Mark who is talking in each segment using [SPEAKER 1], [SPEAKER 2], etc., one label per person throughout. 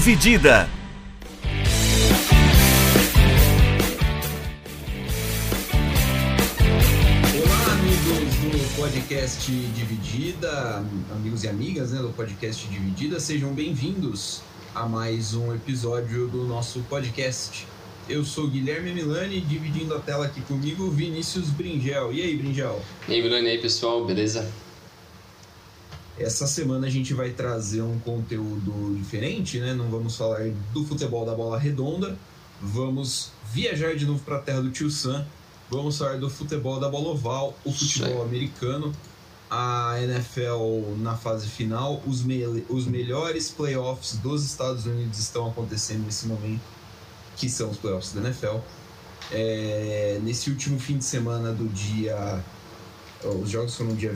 [SPEAKER 1] Dividida.
[SPEAKER 2] Olá, amigos do podcast Dividida, amigos e amigas né, do podcast Dividida, sejam bem-vindos a mais um episódio do nosso podcast. Eu sou Guilherme Milani, dividindo a tela aqui comigo, Vinícius Bringel. E aí, Bringel?
[SPEAKER 3] E aí, Milani, e aí, pessoal, beleza?
[SPEAKER 2] Essa semana a gente vai trazer um conteúdo diferente, né? Não vamos falar do futebol da bola redonda, vamos viajar de novo para a terra do Tio Sam, vamos falar do futebol da bola oval, o futebol americano, a NFL na fase final, os, me os melhores playoffs dos Estados Unidos estão acontecendo nesse momento, que são os playoffs da NFL. É, nesse último fim de semana do dia. Os jogos foram no dia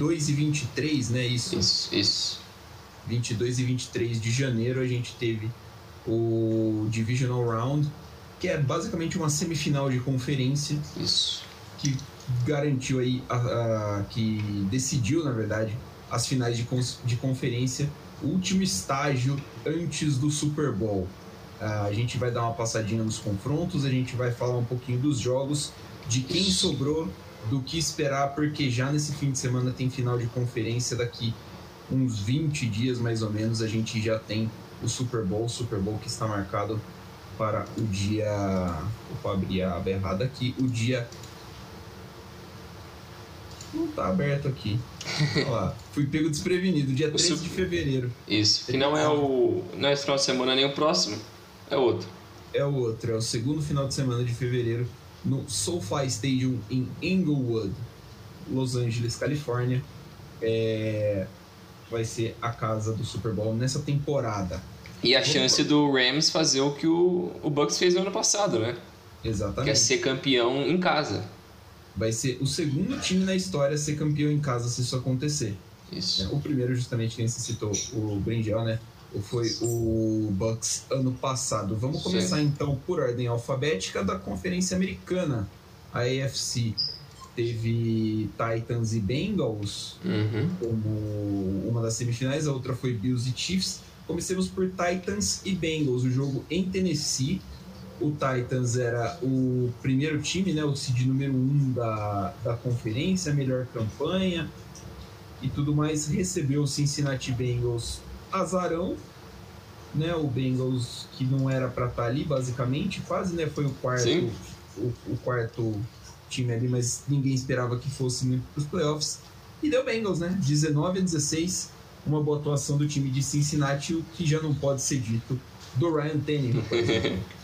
[SPEAKER 2] 22 e 23, né? Isso.
[SPEAKER 3] Isso, isso.
[SPEAKER 2] 22 e 23 de janeiro a gente teve o Divisional Round, que é basicamente uma semifinal de conferência.
[SPEAKER 3] Isso.
[SPEAKER 2] Que garantiu aí, a, a, que decidiu, na verdade, as finais de, de conferência, último estágio antes do Super Bowl. A gente vai dar uma passadinha nos confrontos, a gente vai falar um pouquinho dos jogos, de quem sobrou, do que esperar, porque já nesse fim de semana tem final de conferência, daqui uns 20 dias mais ou menos, a gente já tem o Super Bowl, o Super Bowl que está marcado para o dia. Vou abrir a aba errada aqui, o dia não tá aberto aqui. Olha lá, fui pego desprevenido, dia 13 de fevereiro.
[SPEAKER 3] Isso, que não é o. Não é esse final de semana nem o próximo, é outro.
[SPEAKER 2] É o outro, é o segundo final de semana de fevereiro no SoFi Stadium em Inglewood, Los Angeles, Califórnia. É... Vai ser a casa do Super Bowl nessa temporada.
[SPEAKER 3] E a chance do Rams fazer o que o, o Bucks fez no ano passado, né?
[SPEAKER 2] Exatamente.
[SPEAKER 3] Que é ser campeão em casa.
[SPEAKER 2] Vai ser o segundo time na história a ser campeão em casa se isso acontecer.
[SPEAKER 3] Isso.
[SPEAKER 2] O primeiro, justamente, quem se citou, o Bringel, né? Foi o Bucks ano passado. Vamos começar Sim. então por ordem alfabética da Conferência Americana. A AFC teve Titans e Bengals
[SPEAKER 3] uhum.
[SPEAKER 2] como uma das semifinais, a outra foi Bills e Chiefs. Comecemos por Titans e Bengals, o jogo em Tennessee o Titans era o primeiro time, né, o seed número um da, da conferência, melhor campanha e tudo mais, recebeu o Cincinnati Bengals azarão, né, o Bengals que não era para estar tá ali basicamente, quase, né, foi o quarto, o, o, quarto time ali, mas ninguém esperava que fosse muito para os playoffs e deu Bengals, né, 19 a 16, uma boa atuação do time de Cincinnati, o que já não pode ser dito do Ryan Tannehill.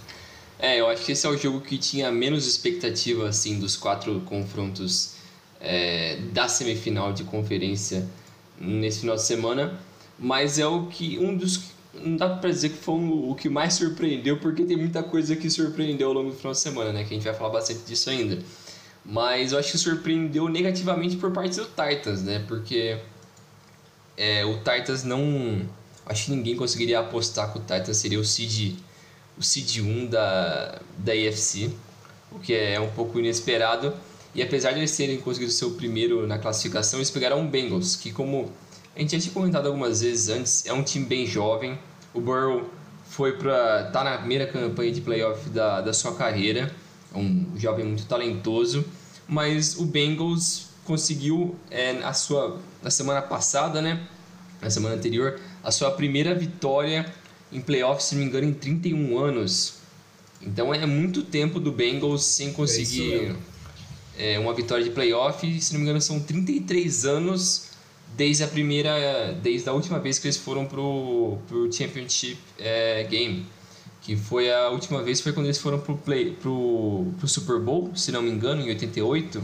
[SPEAKER 3] É, eu acho que esse é o jogo que tinha menos expectativa, assim, dos quatro confrontos é, da semifinal de conferência nesse final de semana. Mas é o que um dos não dá pra dizer que foi um, o que mais surpreendeu, porque tem muita coisa que surpreendeu ao longo do final de semana, né? Que a gente vai falar bastante disso ainda. Mas eu acho que surpreendeu negativamente por parte do Titans, né? Porque é, o Titans não. Acho que ninguém conseguiria apostar que o Titans seria o seed o seed 1 da, da AFC, o que é um pouco inesperado. E apesar de eles terem conseguido ser o primeiro na classificação, eles pegaram o Bengals, que como a gente já tinha comentado algumas vezes antes, é um time bem jovem. O Burrow foi para tá na primeira campanha de playoff da, da sua carreira, é um jovem muito talentoso, mas o Bengals conseguiu é, a sua na semana passada, né, na semana anterior, a sua primeira vitória em playoffs, se não me engano, em 31 anos. Então é muito tempo do Bengals sem conseguir é é, uma vitória de playoff. Se não me engano, são 33 anos desde a primeira, desde a última vez que eles foram pro, pro Championship é, Game. Que foi a última vez foi quando eles foram pro, play, pro, pro Super Bowl, se não me engano, em 88.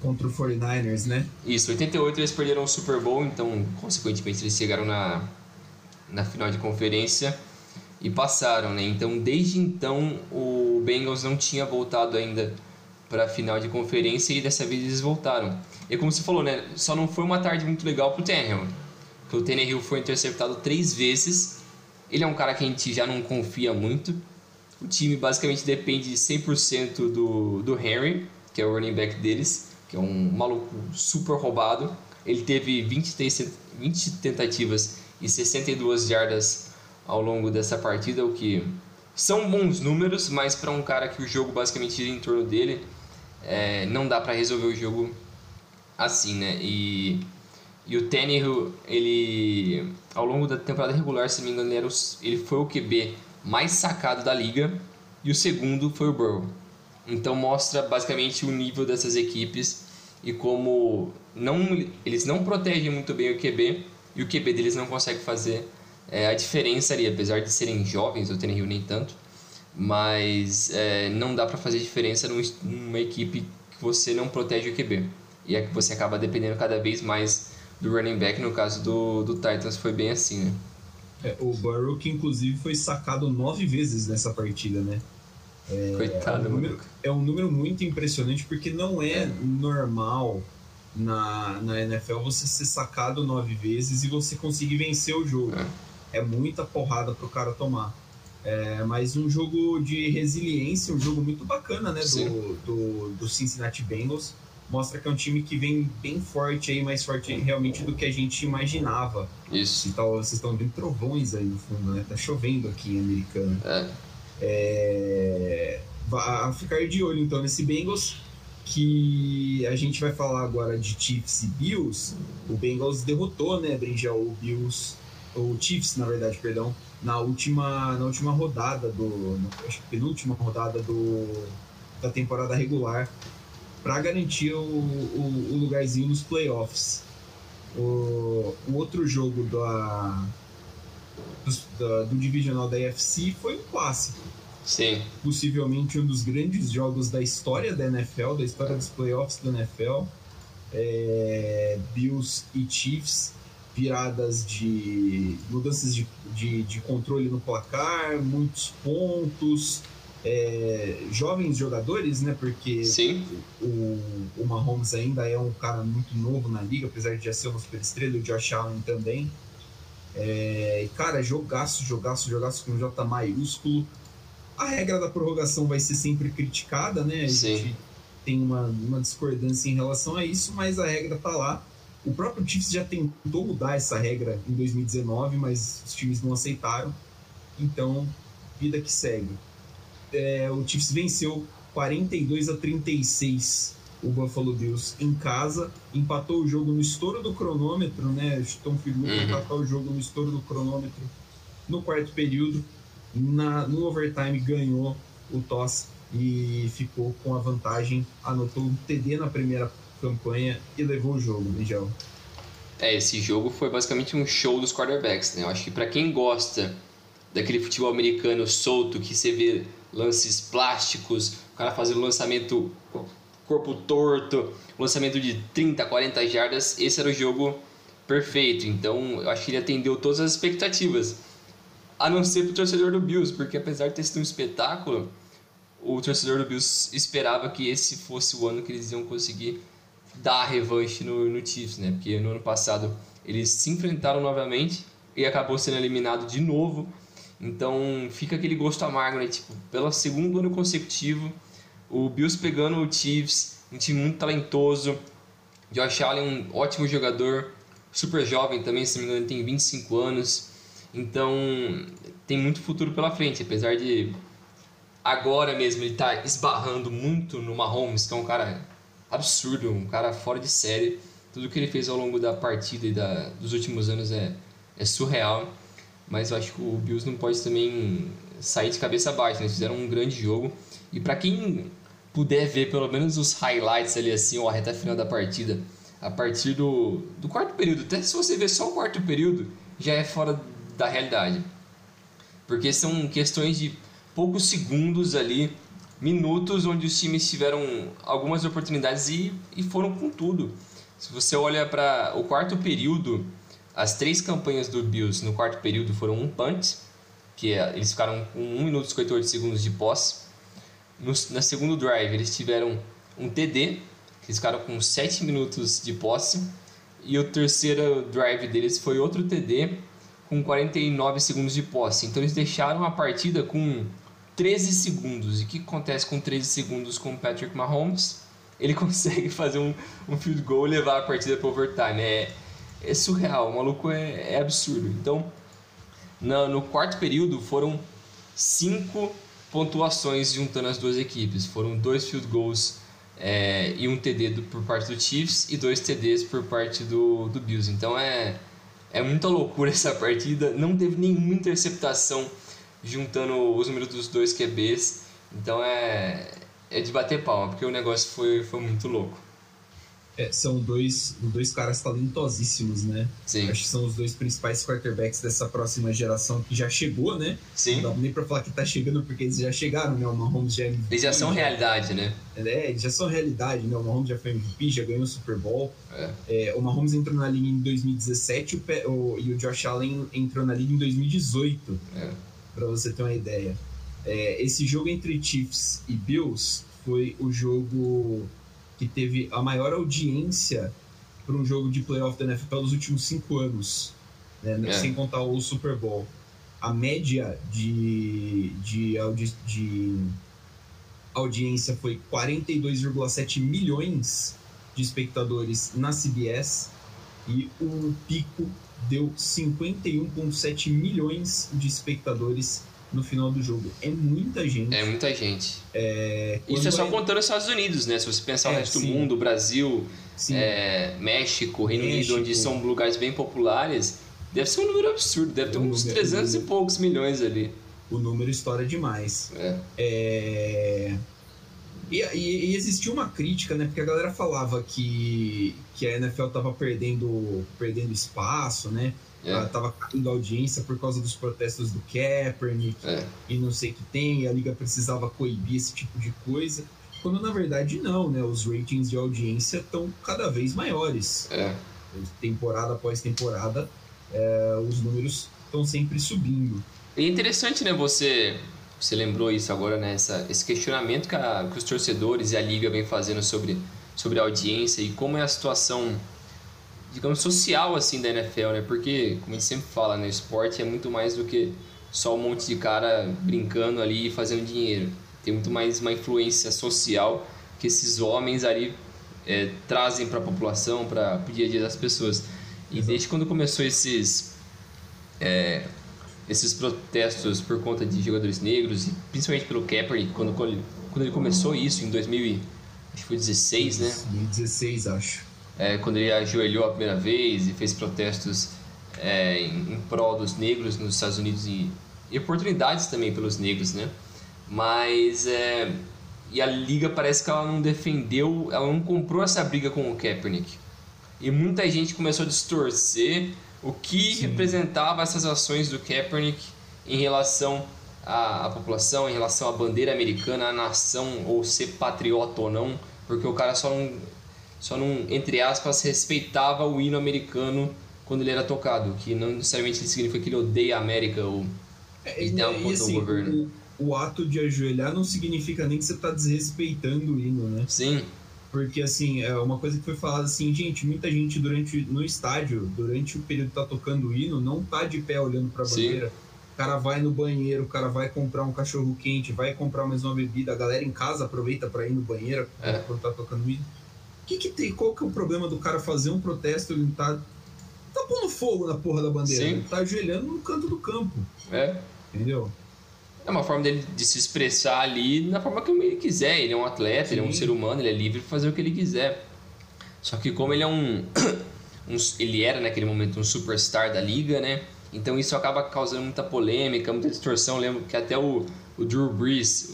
[SPEAKER 2] Contra o 49ers, né?
[SPEAKER 3] Isso, 88 eles perderam o Super Bowl, então, consequentemente, eles chegaram na, na final de conferência e passaram, né? Então, desde então, o Bengals não tinha voltado ainda para a final de conferência e dessa vez eles voltaram. E como você falou, né? Só não foi uma tarde muito legal pro Tannehill. Porque o Tannehill foi interceptado três vezes. Ele é um cara que a gente já não confia muito. O time basicamente depende 100% do, do Henry, que é o running back deles, que é um maluco super roubado. Ele teve 20, 20 tentativas e 62 jardas ao longo dessa partida, o que são bons números, mas para um cara que o jogo basicamente gira em torno dele, é, não dá para resolver o jogo assim, né? E, e o Tannehill, ele ao longo da temporada regular, se não me engano, ele, era o, ele foi o QB mais sacado da liga e o segundo foi o Burrow. Então mostra basicamente o nível dessas equipes e como não, eles não protegem muito bem o QB e o QB deles não consegue fazer é, a diferença ali, apesar de serem jovens, o Tannehill nem tanto, mas é, não dá para fazer diferença numa equipe que você não protege o QB. E é que você acaba dependendo cada vez mais do running back, no caso do, do Titans foi bem assim, né?
[SPEAKER 2] É, o Burrow que inclusive foi sacado nove vezes nessa partida, né?
[SPEAKER 3] É, Coitado,
[SPEAKER 2] é um, número, é um número muito impressionante porque não é, é. normal na, na NFL você ser sacado nove vezes e você conseguir vencer o jogo. É, é muita porrada pro cara tomar. É, mas um jogo de resiliência, um jogo muito bacana, né? Do, do, do, Cincinnati Bengals. Mostra que é um time que vem bem forte aí, mais forte realmente do que a gente imaginava.
[SPEAKER 3] Isso.
[SPEAKER 2] Então, vocês estão vendo trovões aí no fundo, né? Tá chovendo aqui em Americana.
[SPEAKER 3] É.
[SPEAKER 2] É, a ficar de olho então nesse Bengals que a gente vai falar agora de Chiefs e Bills. O Bengals derrotou, né, Brinjal, o Bills, o Chiefs, na verdade, perdão, na última, na última rodada do, acho que penúltima rodada do, da temporada regular para garantir o, o, o, lugarzinho nos playoffs. O, o outro jogo da, do, da, do divisional da AFC foi um clássico
[SPEAKER 3] Sim.
[SPEAKER 2] Possivelmente um dos grandes jogos da história da NFL, da história dos playoffs da NFL. É, Bills e Chiefs, viradas de mudanças de, de, de controle no placar, muitos pontos, é, jovens jogadores, né? Porque
[SPEAKER 3] Sim.
[SPEAKER 2] O, o Mahomes ainda é um cara muito novo na liga, apesar de já ser uma super estrela, o Josh Allen também. É, cara, jogaço, jogaço, jogaço com J maiúsculo. A regra da prorrogação vai ser sempre criticada, né? A
[SPEAKER 3] Sim.
[SPEAKER 2] gente tem uma, uma discordância em relação a isso, mas a regra tá lá. O próprio Chiefs já tentou mudar essa regra em 2019, mas os times não aceitaram. Então, vida que segue. É, o Chiefs venceu 42 a 36 o Buffalo Bills em casa, empatou o jogo no estouro do cronômetro, né? Tom Filu uhum. empatou o jogo no estouro do cronômetro no quarto período na, no overtime ganhou o toss e ficou com a vantagem, anotou um TD na primeira campanha e levou o jogo, Miguel.
[SPEAKER 3] É, esse jogo foi basicamente um show dos quarterbacks, né? Eu acho que para quem gosta daquele futebol americano solto que você vê lances plásticos, o cara fazendo lançamento corpo torto, lançamento de 30, 40 jardas, esse era o jogo perfeito. Então, eu acho que ele atendeu todas as expectativas a não ser pro torcedor do Bills, porque apesar de ter sido um espetáculo, o torcedor do Bills esperava que esse fosse o ano que eles iam conseguir dar a revanche no, no Chiefs, né? Porque no ano passado eles se enfrentaram novamente e acabou sendo eliminado de novo. Então fica aquele gosto amargo, né? Tipo, pelo segundo ano consecutivo, o Bills pegando o Chiefs, um time muito talentoso. Josh Allen, um ótimo jogador, super jovem também, se não me engano, tem 25 anos. Então, tem muito futuro pela frente, apesar de agora mesmo ele tá esbarrando muito no Mahomes, que é um cara absurdo, um cara fora de série. Tudo que ele fez ao longo da partida e da, dos últimos anos é, é surreal. Mas eu acho que o Bills não pode também sair de cabeça baixa, né? Eles fizeram um grande jogo. E para quem puder ver pelo menos os highlights ali assim, ou a reta final da partida, a partir do, do quarto período, até se você ver só o quarto período, já é fora da realidade. Porque são questões de poucos segundos ali, minutos onde os times tiveram algumas oportunidades e, e foram com tudo. Se você olha para o quarto período, as três campanhas do Bills no quarto período foram um punt, que é, eles ficaram com 1 minuto e 58 segundos de posse. No, na segundo drive, eles tiveram um TD, que eles ficaram com 7 minutos de posse. E o terceiro drive deles foi outro TD, com 49 segundos de posse. Então eles deixaram a partida com 13 segundos. E o que acontece com 13 segundos com o Patrick Mahomes? Ele consegue fazer um, um field goal e levar a partida para overtime. É, é surreal, o maluco é, é absurdo. Então, No, quarto período foram cinco pontuações juntando as duas equipes. Foram dois field goals é, e um TD do, por parte do Chiefs e dois TDs por parte do, do Bills. Então é, é muita loucura essa partida. Não teve nenhuma interceptação juntando os números dos dois QBs. Então é, é de bater palma, porque o negócio foi, foi muito louco.
[SPEAKER 2] É, são dois, dois caras talentosíssimos, né?
[SPEAKER 3] Sim.
[SPEAKER 2] Acho que são os dois principais quarterbacks dessa próxima geração que já chegou, né?
[SPEAKER 3] Sim.
[SPEAKER 2] Não dá nem pra falar que tá chegando, porque eles já chegaram, né? O Mahomes já é MVP,
[SPEAKER 3] Eles já são realidade, né?
[SPEAKER 2] É, eles já são realidade, né? O Mahomes já foi MVP, já ganhou o Super Bowl.
[SPEAKER 3] É.
[SPEAKER 2] É, o Mahomes entrou na liga em 2017 o o- e o Josh Allen entrou na liga em 2018,
[SPEAKER 3] É.
[SPEAKER 2] pra você ter uma ideia. É, esse jogo entre Chiefs e Bills foi o jogo que teve a maior audiência para um jogo de playoff da NFL dos últimos cinco anos, né?
[SPEAKER 3] É.
[SPEAKER 2] sem contar o Super Bowl. A média de, de, audi de audiência foi 42,7 milhões de espectadores na CBS e o pico deu 51,7 milhões de espectadores no final do jogo. É muita gente.
[SPEAKER 3] É muita gente.
[SPEAKER 2] É,
[SPEAKER 3] Isso é só
[SPEAKER 2] é-
[SPEAKER 3] contando os Estados Unidos, né? Se você pensar
[SPEAKER 2] É,
[SPEAKER 3] resto do
[SPEAKER 2] sim.
[SPEAKER 3] mundo, Brasil, é, México, Reino Unido,
[SPEAKER 2] México.
[SPEAKER 3] onde são lugares bem populares, deve ser um número absurdo. Deve ter
[SPEAKER 2] Um
[SPEAKER 3] uns
[SPEAKER 2] número-
[SPEAKER 3] 300 e poucos milhões ali.
[SPEAKER 2] o número estoura demais.
[SPEAKER 3] É.
[SPEAKER 2] E, e, e existia uma crítica, né? Porque a galera falava que, que a NFL tava perdendo, perdendo espaço, né? Ela
[SPEAKER 3] É.
[SPEAKER 2] tava caindo audiência por causa dos protestos do Kaepernick
[SPEAKER 3] É.
[SPEAKER 2] e não sei o que tem, e a liga precisava coibir esse tipo de coisa. Quando na verdade não, né? Os ratings de audiência estão cada vez maiores.
[SPEAKER 3] É.
[SPEAKER 2] Temporada após temporada, é, os números estão sempre subindo.
[SPEAKER 3] E é interessante, né, você, você lembrou isso agora, né, essa, esse questionamento que, a- que os torcedores e a liga vem fazendo sobre, sobre a audiência e como é a situação, digamos, social, assim, da NFL, né, porque, como a gente sempre fala, né, o esporte é muito mais do que só um monte de cara brincando ali e fazendo dinheiro. Tem muito mais uma influência social que esses homens ali é, trazem para a população, para o dia a dia das pessoas. E
[SPEAKER 2] Exato.
[SPEAKER 3] desde quando começou esses é, esses protestos por conta de jogadores negros, e principalmente pelo Kaepernick, quando, quando, ele, começou isso em 2000, e- acho que foi 16, né?
[SPEAKER 2] 2016, acho.
[SPEAKER 3] É, quando ele ajoelhou a primeira vez e fez protestos é, em, em prol dos negros nos Estados Unidos e, e oportunidades também pelos negros, né? Mas é, e a liga parece que ela não defendeu, ela não comprou essa briga com o Kaepernick. E muita gente começou a distorcer o que
[SPEAKER 2] Sim.
[SPEAKER 3] representava essas ações do Kaepernick em relação à, à população, em relação à bandeira americana, à nação, ou ser patriota ou não, porque o cara só não, só não, entre aspas, respeitava o hino americano quando ele era tocado, que não necessariamente significa que ele odeia a América ou
[SPEAKER 2] É,
[SPEAKER 3] E tem conta
[SPEAKER 2] assim,
[SPEAKER 3] do governo.
[SPEAKER 2] o, o ato de ajoelhar não significa nem que você tá desrespeitando o hino, né?
[SPEAKER 3] sim,
[SPEAKER 2] Porque, assim, é uma coisa que foi falada assim, gente, muita gente durante no estádio, durante o período que tá tocando o hino, não tá de pé olhando pra
[SPEAKER 3] Sim.
[SPEAKER 2] bandeira. O cara vai no banheiro, o cara vai comprar um cachorro quente, vai comprar mais uma bebida, a galera em casa aproveita pra ir no banheiro
[SPEAKER 3] É.
[SPEAKER 2] quando tá tocando o hino. Que que tem? Qual que é o problema do cara fazer um protesto? Ele tá, tá pondo fogo na porra da bandeira.
[SPEAKER 3] Sim.
[SPEAKER 2] Ele tá ajoelhando no canto do campo,
[SPEAKER 3] é.
[SPEAKER 2] entendeu?
[SPEAKER 3] É uma forma dele de se expressar ali na forma que ele quiser. Ele é um atleta, ele é um
[SPEAKER 2] Sim.
[SPEAKER 3] ser humano, ele é livre para fazer o que ele quiser. Só que como ele é um, um- ele era naquele momento um superstar da liga, né? Então isso acaba causando muita polêmica, muita distorção. Eu lembro que até o, o Drew Brees,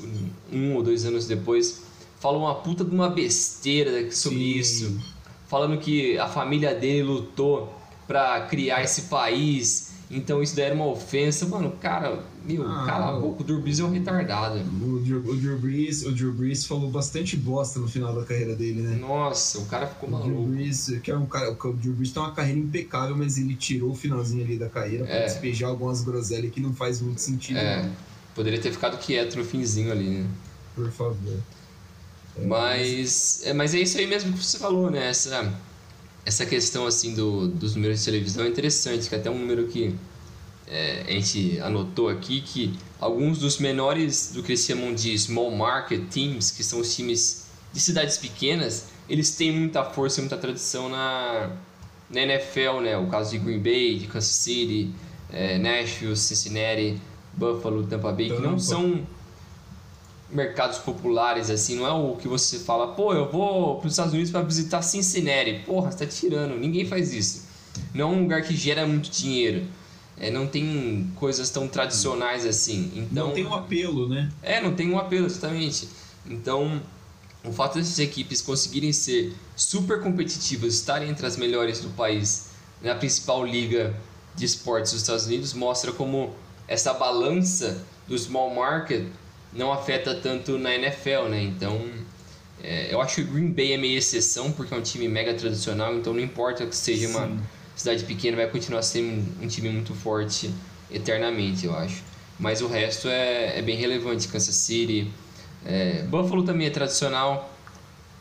[SPEAKER 3] um ou dois anos depois, falou uma puta de uma besteira sobre
[SPEAKER 2] Sim.
[SPEAKER 3] isso, falando que a família dele lutou para criar esse país. Então isso daí era uma ofensa. Mano, cara, meu,
[SPEAKER 2] Ah,
[SPEAKER 3] cala a boca, o Drew Brees é um retardado.
[SPEAKER 2] O Drew, o, Drew Brees, o Drew Brees falou bastante bosta no final da carreira dele, né?
[SPEAKER 3] Nossa, o cara ficou
[SPEAKER 2] O Drew
[SPEAKER 3] maluco.
[SPEAKER 2] Brees, que é um cara, o Drew Brees tem uma carreira impecável, mas ele tirou o finalzinho ali da carreira pra
[SPEAKER 3] É.
[SPEAKER 2] despejar algumas groselhas que não faz muito sentido,
[SPEAKER 3] É,
[SPEAKER 2] não,
[SPEAKER 3] poderia ter ficado quieto no finzinho ali, né?
[SPEAKER 2] por favor. É,
[SPEAKER 3] Mas é, mas é isso aí mesmo que você falou, né? Essa, essa questão assim do, dos números de televisão é interessante, que até um número que é, a gente anotou aqui, que alguns dos menores do que eles chamam de small market teams, que são os times de cidades pequenas, eles têm muita força e muita tradição na, na NFL, né? O caso de Green Bay, de Kansas City, é, Nashville, Cincinnati, Buffalo, Tampa Bay, que não são mercados populares assim, não é o que você fala, pô, eu vou para os Estados Unidos para visitar Cincinnati. Porra, você tá tirando, ninguém faz isso. Não é um lugar que gera muito dinheiro. É, não tem coisas tão tradicionais assim. Então,
[SPEAKER 2] não tem um apelo, né?
[SPEAKER 3] É, não tem um apelo, exatamente. Então, o fato dessas equipes conseguirem ser super competitivas, estarem entre as melhores do país na principal liga de esportes dos Estados Unidos, mostra como essa balança do small market não afeta tanto na NFL, né? Então, é, eu acho que o Green Bay é meio exceção, porque é um time mega tradicional, então não importa que seja Sim. uma cidade pequena, vai continuar sendo um, time muito forte eternamente, eu acho. Mas o resto é, é bem relevante. Kansas City, é, Buffalo também é tradicional.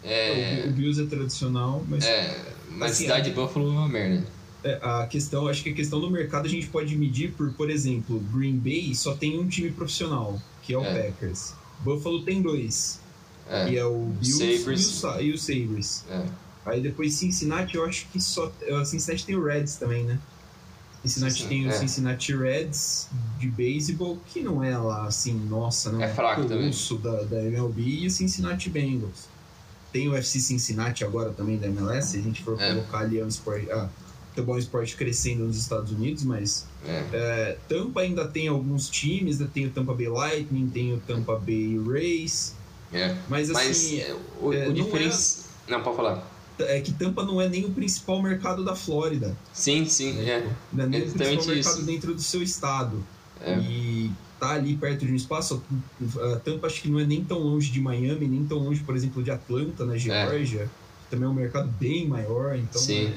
[SPEAKER 2] É, o, o Bills é tradicional, mas.
[SPEAKER 3] É, mas assim, cidade de Buffalo é uma merda.
[SPEAKER 2] É, a questão, acho que a questão do mercado a gente pode medir por, por exemplo, Green Bay só tem um time profissional, que é o é. Packers. Buffalo tem dois, é. que é o Bills Sabres. E, o, e o Sabres. É. Aí depois Cincinnati, eu acho que só. Cincinnati tem o Reds também, né? Cincinnati sim, tem o é. Cincinnati Reds de beisebol, que não é lá assim, nossa, não
[SPEAKER 3] é fraco também.
[SPEAKER 2] Da, da MLB, e o Cincinnati Bengals. Tem o FC Cincinnati agora também da MLS, se a gente for é. colocar ali o esporte. Ah, futebol esporte crescendo nos Estados Unidos, mas é. É, Tampa ainda tem alguns times, ainda tem o Tampa Bay Lightning, tem o Tampa Bay Rays.
[SPEAKER 3] É. Mas assim. Mas, o, é, o diferença. É, não, pode falar
[SPEAKER 2] é que Tampa não é nem o principal mercado da Flórida.
[SPEAKER 3] Sim, sim,
[SPEAKER 2] né?
[SPEAKER 3] é.
[SPEAKER 2] Não é nem o principal isso. mercado dentro do seu estado. É. E tá ali perto de um espaço. Tampa acho que não é nem tão longe de Miami, nem tão longe, por exemplo, de Atlanta, na Geórgia. É. Também é um mercado bem maior, então.
[SPEAKER 3] Sim.
[SPEAKER 2] É...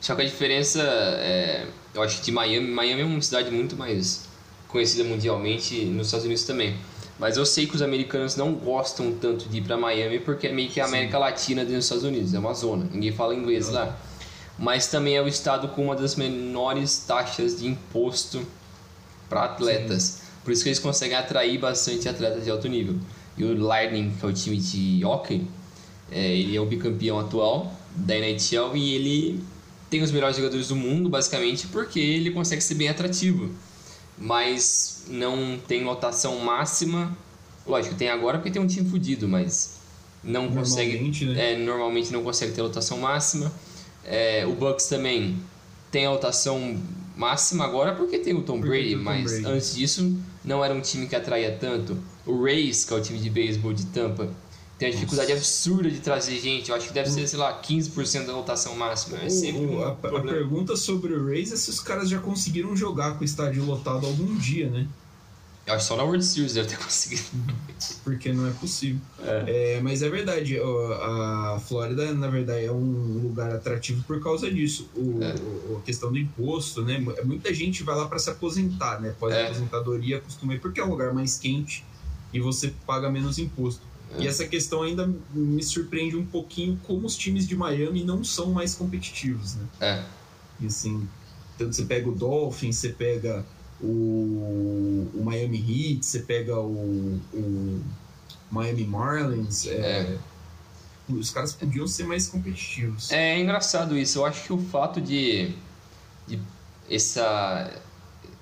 [SPEAKER 3] Só que a diferença é, eu acho que de Miami, Miami é uma cidade muito mais conhecida mundialmente nos Estados Unidos também. Mas eu sei que os americanos não gostam tanto de ir para Miami porque é meio que a América Sim. Latina dentro dos Estados Unidos, é uma zona, ninguém fala inglês não. lá. Mas também é o estado com uma das menores taxas de imposto para atletas. Sim. Por isso que eles conseguem atrair bastante atletas de alto nível. E o Lightning, que é o time de hockey, é, ele é o bicampeão atual da NHL e ele tem os melhores jogadores do mundo, basicamente, porque ele consegue ser bem atrativo mas não tem lotação máxima. Lógico, tem agora porque tem um time fudido, mas não consegue. Né? É, normalmente não consegue ter lotação máxima. É, o Bucks também tem a lotação máxima agora porque tem o Tom porque Brady, Tom mas Brady. antes disso não era um time que atraía tanto. O Rays, que é o time de beisebol de Tampa, tem a dificuldade Nossa. absurda de trazer gente. Eu acho que deve ser, sei lá, 15% da lotação máxima. É sempre
[SPEAKER 2] um
[SPEAKER 3] a,
[SPEAKER 2] a, pergunta sobre o Rays é se os caras já conseguiram jogar com o estádio lotado algum dia, né?
[SPEAKER 3] Eu acho que só na World Series deve ter conseguido.
[SPEAKER 2] Porque não é possível. É. É, mas é verdade, a Flórida, na verdade, é um lugar atrativo por causa disso. O, é. a questão do imposto, né? Muita gente vai lá para se aposentar, né? Pós-aposentadoria, costuma ir porque é um lugar mais quente e você paga menos imposto. E essa questão ainda me surpreende um pouquinho como os times de Miami não são mais competitivos, né?
[SPEAKER 3] É.
[SPEAKER 2] E assim, tanto você pega o Dolphins, você pega o, o Miami Heat, você pega o, o Miami Marlins, é, é. os caras podiam ser mais competitivos.
[SPEAKER 3] É, é engraçado isso. Eu acho que o fato de, de essa,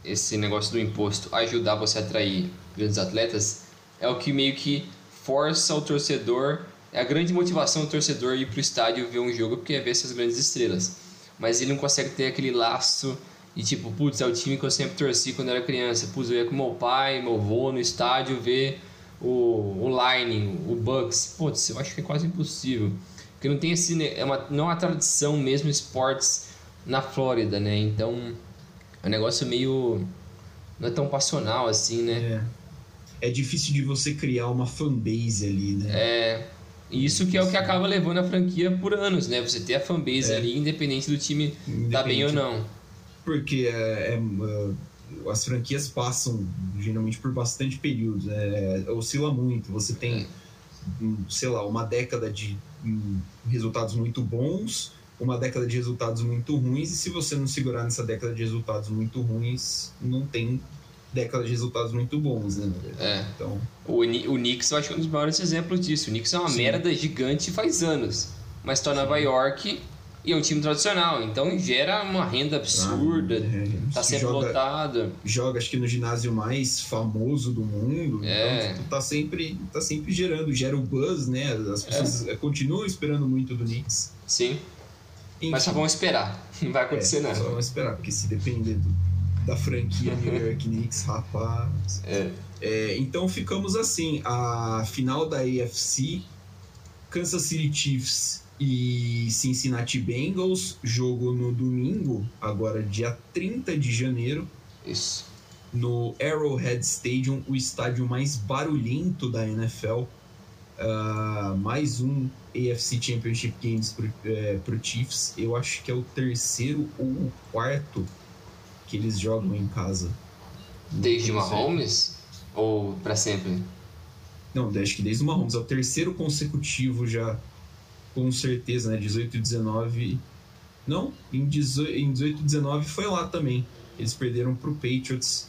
[SPEAKER 3] esse negócio do imposto ajudar você a atrair grandes atletas é o que meio que força o torcedor, é a grande motivação do torcedor ir para o estádio ver um jogo porque é ver essas grandes estrelas. Mas ele não consegue ter aquele laço e tipo, putz, é o time que eu sempre torci quando era criança. Putz, eu ia com meu pai, meu avô no estádio ver o, o Lightning, o Bucks. Putz, eu acho que é quase impossível. Porque não tem esse. É uma, não é uma tradição mesmo esportes na Flórida, né? Então é um negócio meio. Não é tão passional assim, né?
[SPEAKER 2] É é difícil de você criar uma fanbase ali, né?
[SPEAKER 3] É. Isso que é o que acaba levando a franquia por anos, né? Você ter a fanbase é. ali, independente do time independente. tá bem ou não.
[SPEAKER 2] Porque é, é, é, as franquias passam geralmente por bastante períodos, é, oscila muito. Você tem, hum, sei lá, uma década de hum, resultados muito bons, uma década de resultados muito ruins, e se você não segurar nessa década de resultados muito ruins, não tem década de resultados muito bons, né?
[SPEAKER 3] É. Então... O, o Knicks eu acho que é um dos maiores exemplos disso. O Knicks é uma Sim. merda gigante faz anos. Mas tá Nova York E é um time tradicional, então gera uma renda absurda,
[SPEAKER 2] Ah, é.
[SPEAKER 3] tá sempre
[SPEAKER 2] Joga-
[SPEAKER 3] lotado.
[SPEAKER 2] joga acho que no ginásio mais famoso do mundo.
[SPEAKER 3] É.
[SPEAKER 2] Então, tipo, tá sempre, tá sempre gerando, gera o buzz, né? As pessoas eh, continuam esperando muito do Knicks.
[SPEAKER 3] Sim,
[SPEAKER 2] Enfim,
[SPEAKER 3] mas só vamos esperar. Não vai acontecer
[SPEAKER 2] é,
[SPEAKER 3] nada.
[SPEAKER 2] Só vamos esperar, porque se depender do- da franquia New York Knicks, rapaz.
[SPEAKER 3] É.
[SPEAKER 2] É, então ficamos assim, a final da AFC, Kansas City Chiefs e Cincinnati Bengals, jogo no domingo, agora dia 30 de janeiro,
[SPEAKER 3] Isso.
[SPEAKER 2] no Arrowhead Stadium, o estádio mais barulhento da NFL. Ah, mais um AFC Championship Games pro, é, pro Chiefs. Eu acho que é o terceiro ou o quarto que eles jogam em casa.
[SPEAKER 3] Desde. Mahomes? Ou pra sempre?
[SPEAKER 2] Não, acho que desde o Mahomes. É o terceiro consecutivo já, com certeza, né? 18 e 19. Não, em 18 em 18 e 19 foi lá também. Eles perderam pro Patriots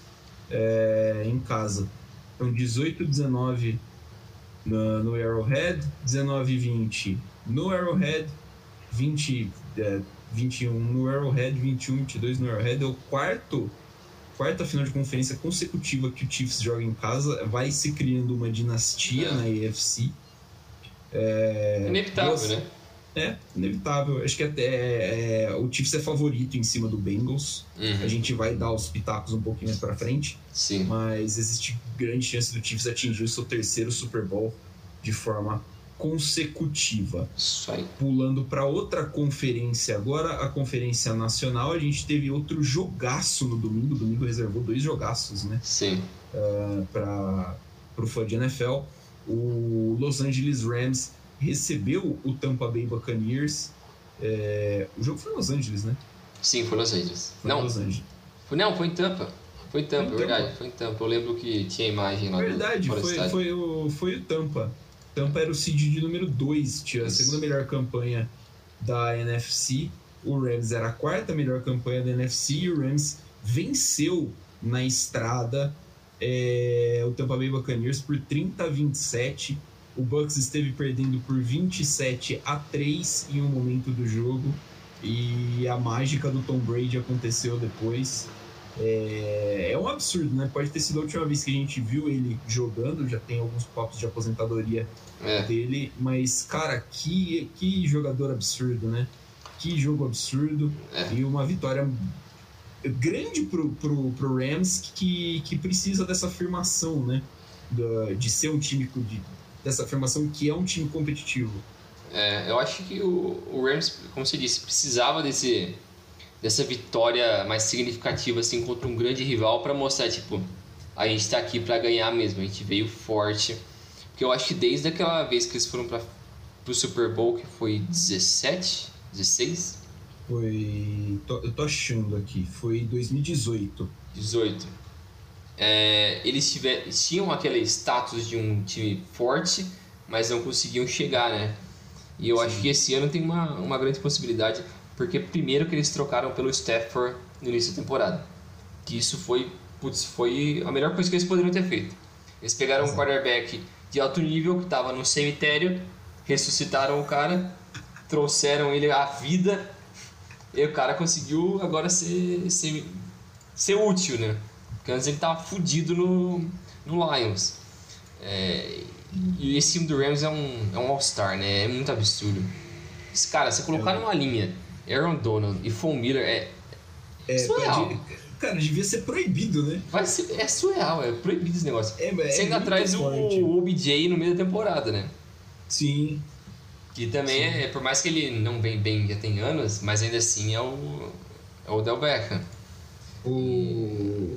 [SPEAKER 2] é, em casa. Então 18 e 19 na- no Arrowhead, 19 e 20 no Arrowhead, 20, é, 21 no Arrowhead, 21 e 22 no Arrowhead. É o quarto quarta final de conferência consecutiva que o Chiefs joga em casa, vai se criando uma dinastia
[SPEAKER 3] É.
[SPEAKER 2] na AFC.
[SPEAKER 3] É inevitável, né?
[SPEAKER 2] É, inevitável. Acho que até é, o Chiefs é favorito em cima do Bengals. A
[SPEAKER 3] Uhum.
[SPEAKER 2] gente vai dar os pitacos um pouquinho mais pra frente,
[SPEAKER 3] Sim.
[SPEAKER 2] mas existe grande chance do Chiefs atingir o seu terceiro Super Bowl de forma consecutiva.
[SPEAKER 3] Isso aí.
[SPEAKER 2] Pulando para outra conferência agora, a Conferência Nacional, a gente teve outro jogaço no domingo. O domingo reservou dois jogaços, né?
[SPEAKER 3] Sim.
[SPEAKER 2] para o fã de NFL. O Los Angeles Rams recebeu o Tampa Bay Buccaneers. É, o jogo foi em Los Angeles, né?
[SPEAKER 3] Sim, foi Los Angeles.
[SPEAKER 2] Foi em
[SPEAKER 3] não,
[SPEAKER 2] Los Angeles.
[SPEAKER 3] foi, não, foi em Tampa. Foi em Tampa,
[SPEAKER 2] Foi em
[SPEAKER 3] verdade.
[SPEAKER 2] Tampa.
[SPEAKER 3] Foi em Tampa. Eu lembro que tinha imagem lá do
[SPEAKER 2] Verdade,
[SPEAKER 3] do
[SPEAKER 2] foi, foi, o, foi o Tampa. Tampa era o seed de número 2, tinha a segunda melhor campanha da NFC. O Rams era a quarta melhor campanha da NFC e o Rams venceu na estrada é, o Tampa Bay Buccaneers por 30 a 27. O Bucks esteve perdendo por 27 a 3 em um momento do jogo e a mágica do Tom Brady aconteceu depois. É, é um absurdo, né? Pode ter sido a última vez que a gente viu ele jogando, já tem alguns papos de aposentadoria
[SPEAKER 3] É,
[SPEAKER 2] dele, mas, cara, que, que jogador absurdo, né? Que jogo absurdo.
[SPEAKER 3] É.
[SPEAKER 2] E uma vitória grande pro, pro, pro Rams que, que precisa dessa afirmação, né? Da- de ser um time de, dessa afirmação que é um time competitivo.
[SPEAKER 3] é, eu acho que o, o Rams, como você disse, precisava desse, dessa vitória mais significativa assim contra um grande rival para mostrar, tipo, a gente tá aqui para ganhar mesmo, a gente veio forte. Porque eu acho que desde aquela vez que eles foram para pro Super Bowl, que foi 17, 16,
[SPEAKER 2] Foi. tô- eu tô achando aqui, foi 2018.
[SPEAKER 3] 18. É, eles tiver, tinham aquele status de um time forte, mas não conseguiam chegar, né? E eu acho que esse ano tem uma, uma grande possibilidade, porque primeiro que eles trocaram pelo Stafford no início da temporada. Que isso foi, putz, foi a melhor coisa que eles poderiam ter feito. Eles pegaram um
[SPEAKER 2] Exato.
[SPEAKER 3] quarterback de alto nível que estava no cemitério, ressuscitaram o cara, trouxeram ele à vida, e o cara conseguiu agora ser, ser, ser útil, né? Porque antes ele tava fudido no, no Lions. É, e esse time do Rams é um, é um All-Star, né? É muito absurdo. Esse cara, você colocar
[SPEAKER 2] É.
[SPEAKER 3] numa linha Aaron Donald e Von Miller é,
[SPEAKER 2] É,
[SPEAKER 3] Surreal.
[SPEAKER 2] pode- cara, devia ser proibido, né?
[SPEAKER 3] vai ser, é surreal, é proibido esse negócio.
[SPEAKER 2] É, é
[SPEAKER 3] Você ainda traz o,
[SPEAKER 2] forte.
[SPEAKER 3] o OBJ no meio da temporada, né?
[SPEAKER 2] Sim,
[SPEAKER 3] Que também é, por mais que ele não vem bem, já tem anos, mas ainda assim é o, é o Del Beckham.
[SPEAKER 2] O,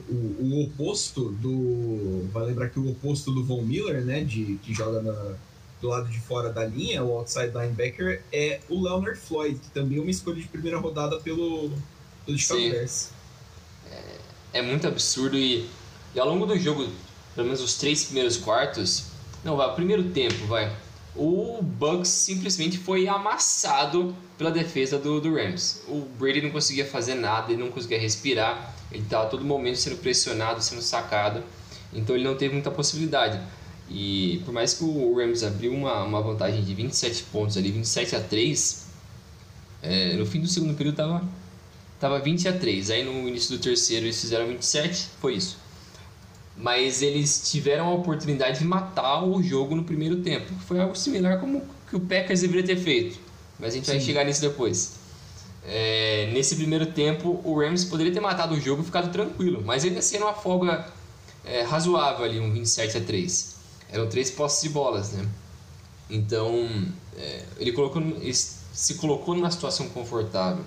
[SPEAKER 2] o, o oposto do. Vai lembrar que o oposto do Von Miller, né? De, que joga na- do lado de fora da linha, o outside linebacker, é o Leonard Floyd, que também é uma escolha de primeira rodada pelo, pelo Chicago. Bears.
[SPEAKER 3] é muito absurdo e, e ao longo do jogo, pelo menos os três primeiros quartos, não vai, o primeiro tempo, vai, o Bucks simplesmente foi amassado pela defesa do, do Rams. O Brady não conseguia fazer nada, ele não conseguia respirar, ele estava a todo momento sendo pressionado, sendo sacado, então ele não teve muita possibilidade. E por mais que o Rams abriu uma, uma vantagem de 27 pontos ali, 27 a 3, É, no fim do segundo período tava, tava 20 a 3. Aí no início do terceiro eles fizeram 27, foi isso. Mas eles tiveram a oportunidade de matar o jogo no primeiro tempo. Foi algo similar como que o Packers deveria ter feito. Mas a gente Sim. vai chegar nisso depois. É, nesse primeiro tempo, o Rams poderia ter matado o jogo e ficado tranquilo. Mas ainda era uma folga é, razoável ali, um 27 a 3. Eram três posses de bolas, né? Então, é, ele colocou, se colocou numa situação confortável.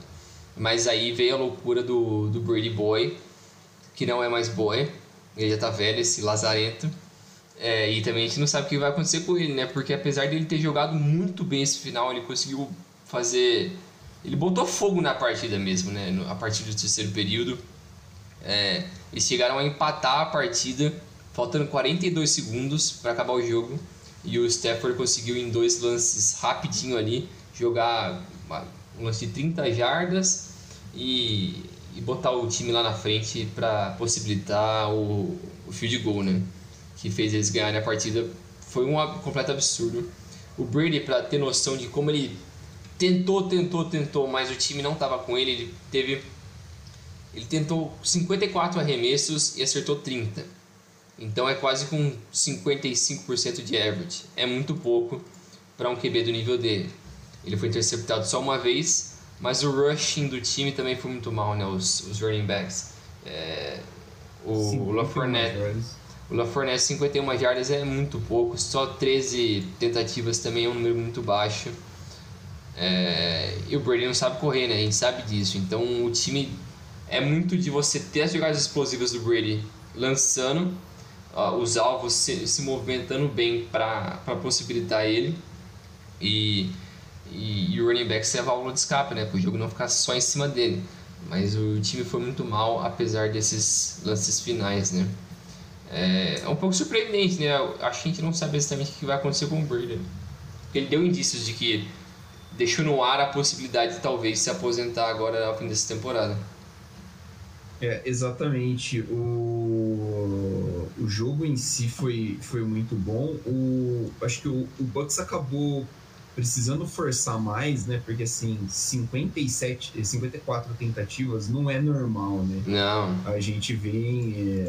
[SPEAKER 3] Mas aí veio a loucura do, do Brady Boy, que não é mais boy, ele já tá velho, esse lazarento. É, e também a gente não sabe o que vai acontecer com ele, né? Porque apesar dele ter jogado muito bem esse final, ele conseguiu fazer. Ele botou fogo na partida mesmo, né? A partir do terceiro período. É, eles chegaram a empatar a partida, faltando 42 segundos para acabar o jogo. E o Stafford conseguiu em dois lances rapidinho ali jogar um lance de 30 jardas e, e botar o time lá na frente para possibilitar o, o field goal, né? Que fez eles ganharem a partida. Foi um completo absurdo. O Brady, para ter noção de como ele tentou, tentou, tentou, mas o time não estava com ele, ele teve ele tentou 54 arremessos e acertou 30. Então é quase com 55% de average. É muito pouco para um QB do nível dele. Ele foi interceptado só uma vez, mas o rushing do time também foi muito mal, né? Os, os running backs. É, o LaFournette, o LaFournette 51 jardas é muito pouco, só 13 tentativas também é um número muito baixo. É, e o Brady não sabe correr, né? A gente sabe disso. Então o time é muito de você ter as jogadas explosivas do Brady lançando, uh, os alvos se, se movimentando bem para possibilitar ele. E e, e o running back ser a válvula de escape, né? Para o jogo não ficar só em cima dele. Mas o time foi muito mal, apesar desses lances finais, né? É, é um pouco surpreendente, né? Acho que a gente não sabe exatamente o que vai acontecer com o Brady. Porque ele deu indícios de que deixou no ar a possibilidade de talvez se aposentar agora ao fim dessa temporada.
[SPEAKER 2] É, exatamente. O, o jogo em si foi, foi muito bom. O, acho que o, o Bucks acabou precisando forçar mais, né? Porque assim, 57, 54 tentativas não é normal, né?
[SPEAKER 3] Não.
[SPEAKER 2] A gente vê.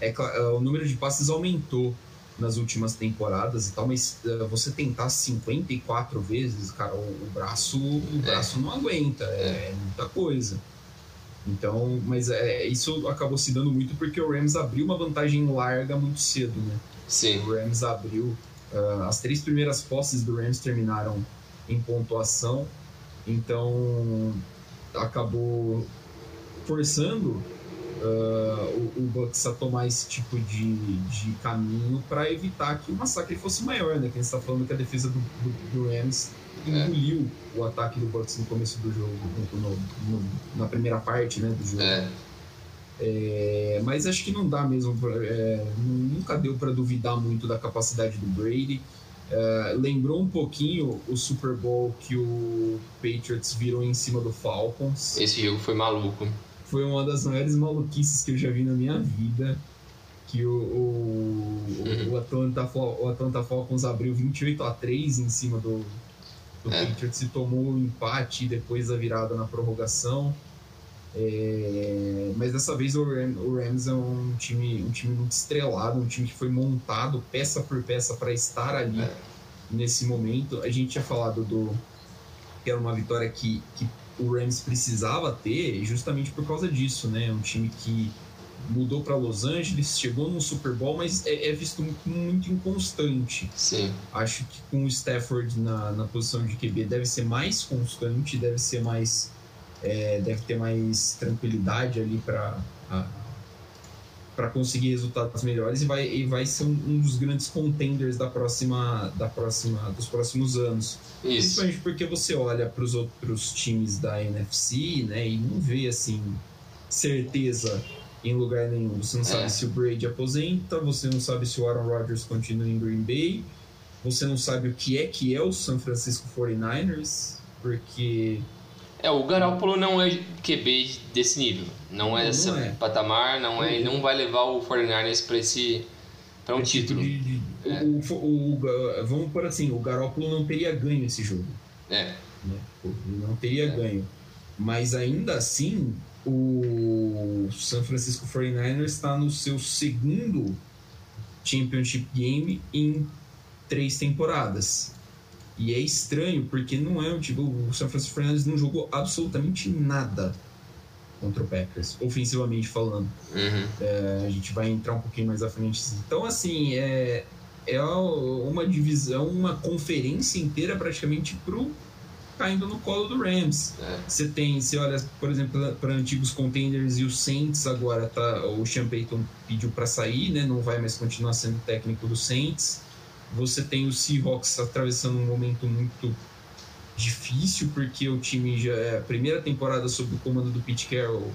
[SPEAKER 2] É, é, é, o número de passes aumentou nas últimas temporadas e tal, mas uh, você tentar 54 vezes, cara, o, o braço, o é. braço é. não aguenta, é, é, muita coisa. Então, mas é, isso acabou se dando muito porque o Rams abriu uma vantagem larga muito cedo, né?
[SPEAKER 3] Sim.
[SPEAKER 2] O Rams abriu Uh, as três primeiras posses do Rams terminaram em pontuação, então acabou forçando uh, o, o, Bucks a tomar esse tipo de, de caminho para evitar que o massacre fosse maior, né? Que a gente está falando que a defesa do, do, do Rams engoliu é. o ataque do Bucks no começo do jogo, no, no, na primeira parte né, do jogo.
[SPEAKER 3] É.
[SPEAKER 2] É, mas acho que não dá mesmo, é, nunca deu para duvidar muito da capacidade do Brady. É, lembrou um pouquinho o Super Bowl que o Patriots virou em cima do Falcons.
[SPEAKER 3] Esse jogo foi maluco.
[SPEAKER 2] Foi uma das maiores maluquices que eu já vi na minha vida. Que o, o, uhum. o, Atlanta, o Atlanta Falcons abriu 28 a 3 em cima do, do é. Patriots e tomou o um empate depois da virada na prorrogação. É, mas dessa vez o, Ram, o, Rams é um time, um time muito estrelado, um time que foi montado peça por peça para estar ali é. nesse momento. A gente tinha falado do que era uma vitória que, que o Rams precisava ter justamente por causa disso, né? Um time que mudou para Los Angeles, chegou no Super Bowl, mas é, é, visto muito, muito inconstante.
[SPEAKER 3] Sim.
[SPEAKER 2] Acho que com o Stafford na, na posição de QB deve ser mais constante, deve ser mais é, deve ter mais tranquilidade ali para para conseguir resultados melhores e vai, e vai ser um, um, dos grandes contenders da próxima, da próxima dos próximos anos.
[SPEAKER 3] Isso.
[SPEAKER 2] Principalmente porque você olha para os outros times da NFC, né, e não vê assim certeza em lugar nenhum. Você não sabe é. se o Brady aposenta, você não sabe se o Aaron Rodgers continua em Green Bay, você não sabe o que é que é o San Francisco 49ers, porque
[SPEAKER 3] é, o Garoppolo não é QB desse nível. Não é desse é. patamar, não é, não vai levar o 49ers para esse para um título. De, de,
[SPEAKER 2] é. o, o, o, vamos por assim, o Garoppolo não teria ganho esse jogo.
[SPEAKER 3] É.
[SPEAKER 2] Né? Ele não teria é. ganho. Mas ainda assim, o San Francisco 49ers está no seu segundo Championship Game em três temporadas. E é estranho porque não é um tipo. O San Francisco 49ers não jogou absolutamente nada contra o Packers, ofensivamente falando.
[SPEAKER 3] Uhum.
[SPEAKER 2] É, a gente vai entrar um pouquinho mais à frente. Então, assim, é, é uma divisão, uma conferência inteira praticamente pro caindo no colo do Rams. É. Você tem, você olha, por exemplo, para antigos contenders e os Saints agora tá, o Sean Payton pediu para sair, né? Não vai mais continuar sendo técnico do Saints. Você tem o Seahawks atravessando um momento muito difícil porque o time já é a primeira temporada sob o comando do Pete Carroll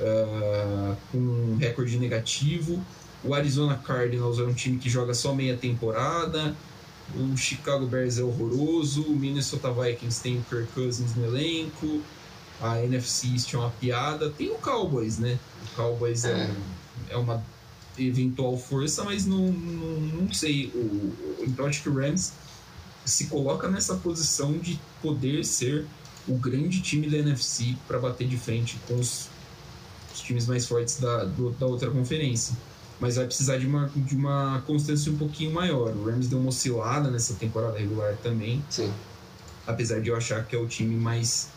[SPEAKER 2] uh, com um recorde negativo. O Arizona Cardinals é um time que joga só meia temporada. O Chicago Bears é horroroso. O Minnesota Vikings tem o Kirk Cousins no elenco. A NFC East é uma piada. Tem o Cowboys, né? O Cowboys é, é, um, é uma eventual força, mas não, não, não sei. O, então acho que o Rams se coloca nessa posição de poder ser o grande time da NFC para bater de frente com os, os times mais fortes da, do, da outra conferência. Mas vai precisar de uma, de uma constância um pouquinho maior. O Rams deu uma oscilada nessa temporada regular também.
[SPEAKER 3] Sim.
[SPEAKER 2] Apesar de eu achar que é o time mais,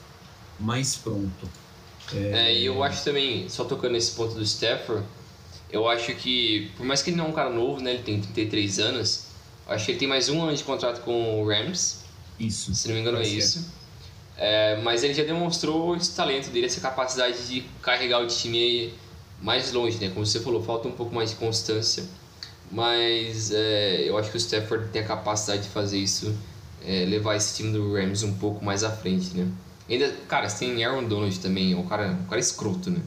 [SPEAKER 2] mais pronto.
[SPEAKER 3] É... é, e eu acho também, só tocando nesse ponto do Stafford, eu acho que, por mais que ele não é um cara novo, né, ele tem 33 anos, acho que ele tem mais um ano de contrato com o Rams.
[SPEAKER 2] Isso.
[SPEAKER 3] Se não me engano, é isso. É, mas ele já demonstrou esse talento dele, essa capacidade de carregar o time mais longe, né? Como você falou, falta um pouco mais de constância. Mas é, eu acho que o Stafford tem a capacidade de fazer isso, é, levar esse time do Rams um pouco mais à frente, né? Ainda, cara, você tem Aaron Donald também, é um cara, um cara escroto, né?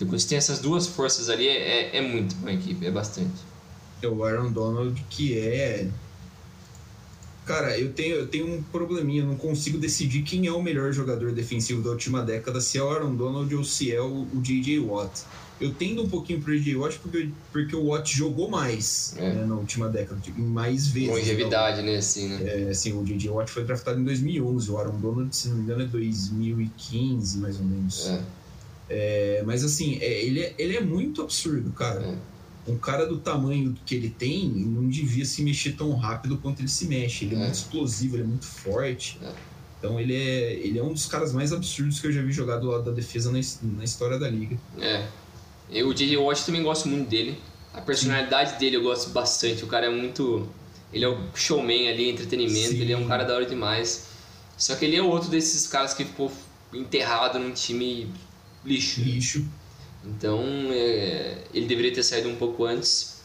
[SPEAKER 3] Então, você tem essas duas forças ali, é, é, é muito uma equipe, é bastante.
[SPEAKER 2] É o Aaron Donald que é. Cara, eu tenho, eu tenho um probleminha, eu não consigo decidir quem é o melhor jogador defensivo da última década, se é o Aaron Donald ou se é o, o J.J. Watt. Eu tendo um pouquinho pro J.J. Watt porque, porque o Watt jogou mais é. né, na última década, mais vezes.
[SPEAKER 3] Longevidade, né? Assim, né?
[SPEAKER 2] É, assim, o J.J. Watt foi draftado em 2011, o Aaron Donald, se não me engano, é 2015, mais ou menos.
[SPEAKER 3] É.
[SPEAKER 2] É, mas assim, é, ele, é, ele é muito absurdo, cara. É. Um cara do tamanho que ele tem não devia se mexer tão rápido quanto ele se mexe. Ele é, é muito explosivo, ele é muito forte.
[SPEAKER 3] É.
[SPEAKER 2] Então ele é, ele é um dos caras mais absurdos que eu já vi jogar do lado da defesa na, na história da liga.
[SPEAKER 3] É. Eu, o J.J. Watt também gosto muito dele. A personalidade Sim. dele eu gosto bastante. O cara é muito. Ele é o showman ali, entretenimento. Sim. Ele é um cara da hora demais. Só que ele é outro desses caras que ficou enterrado num time lixo.
[SPEAKER 2] Lixo.
[SPEAKER 3] Então, é, ele deveria ter saído um pouco antes.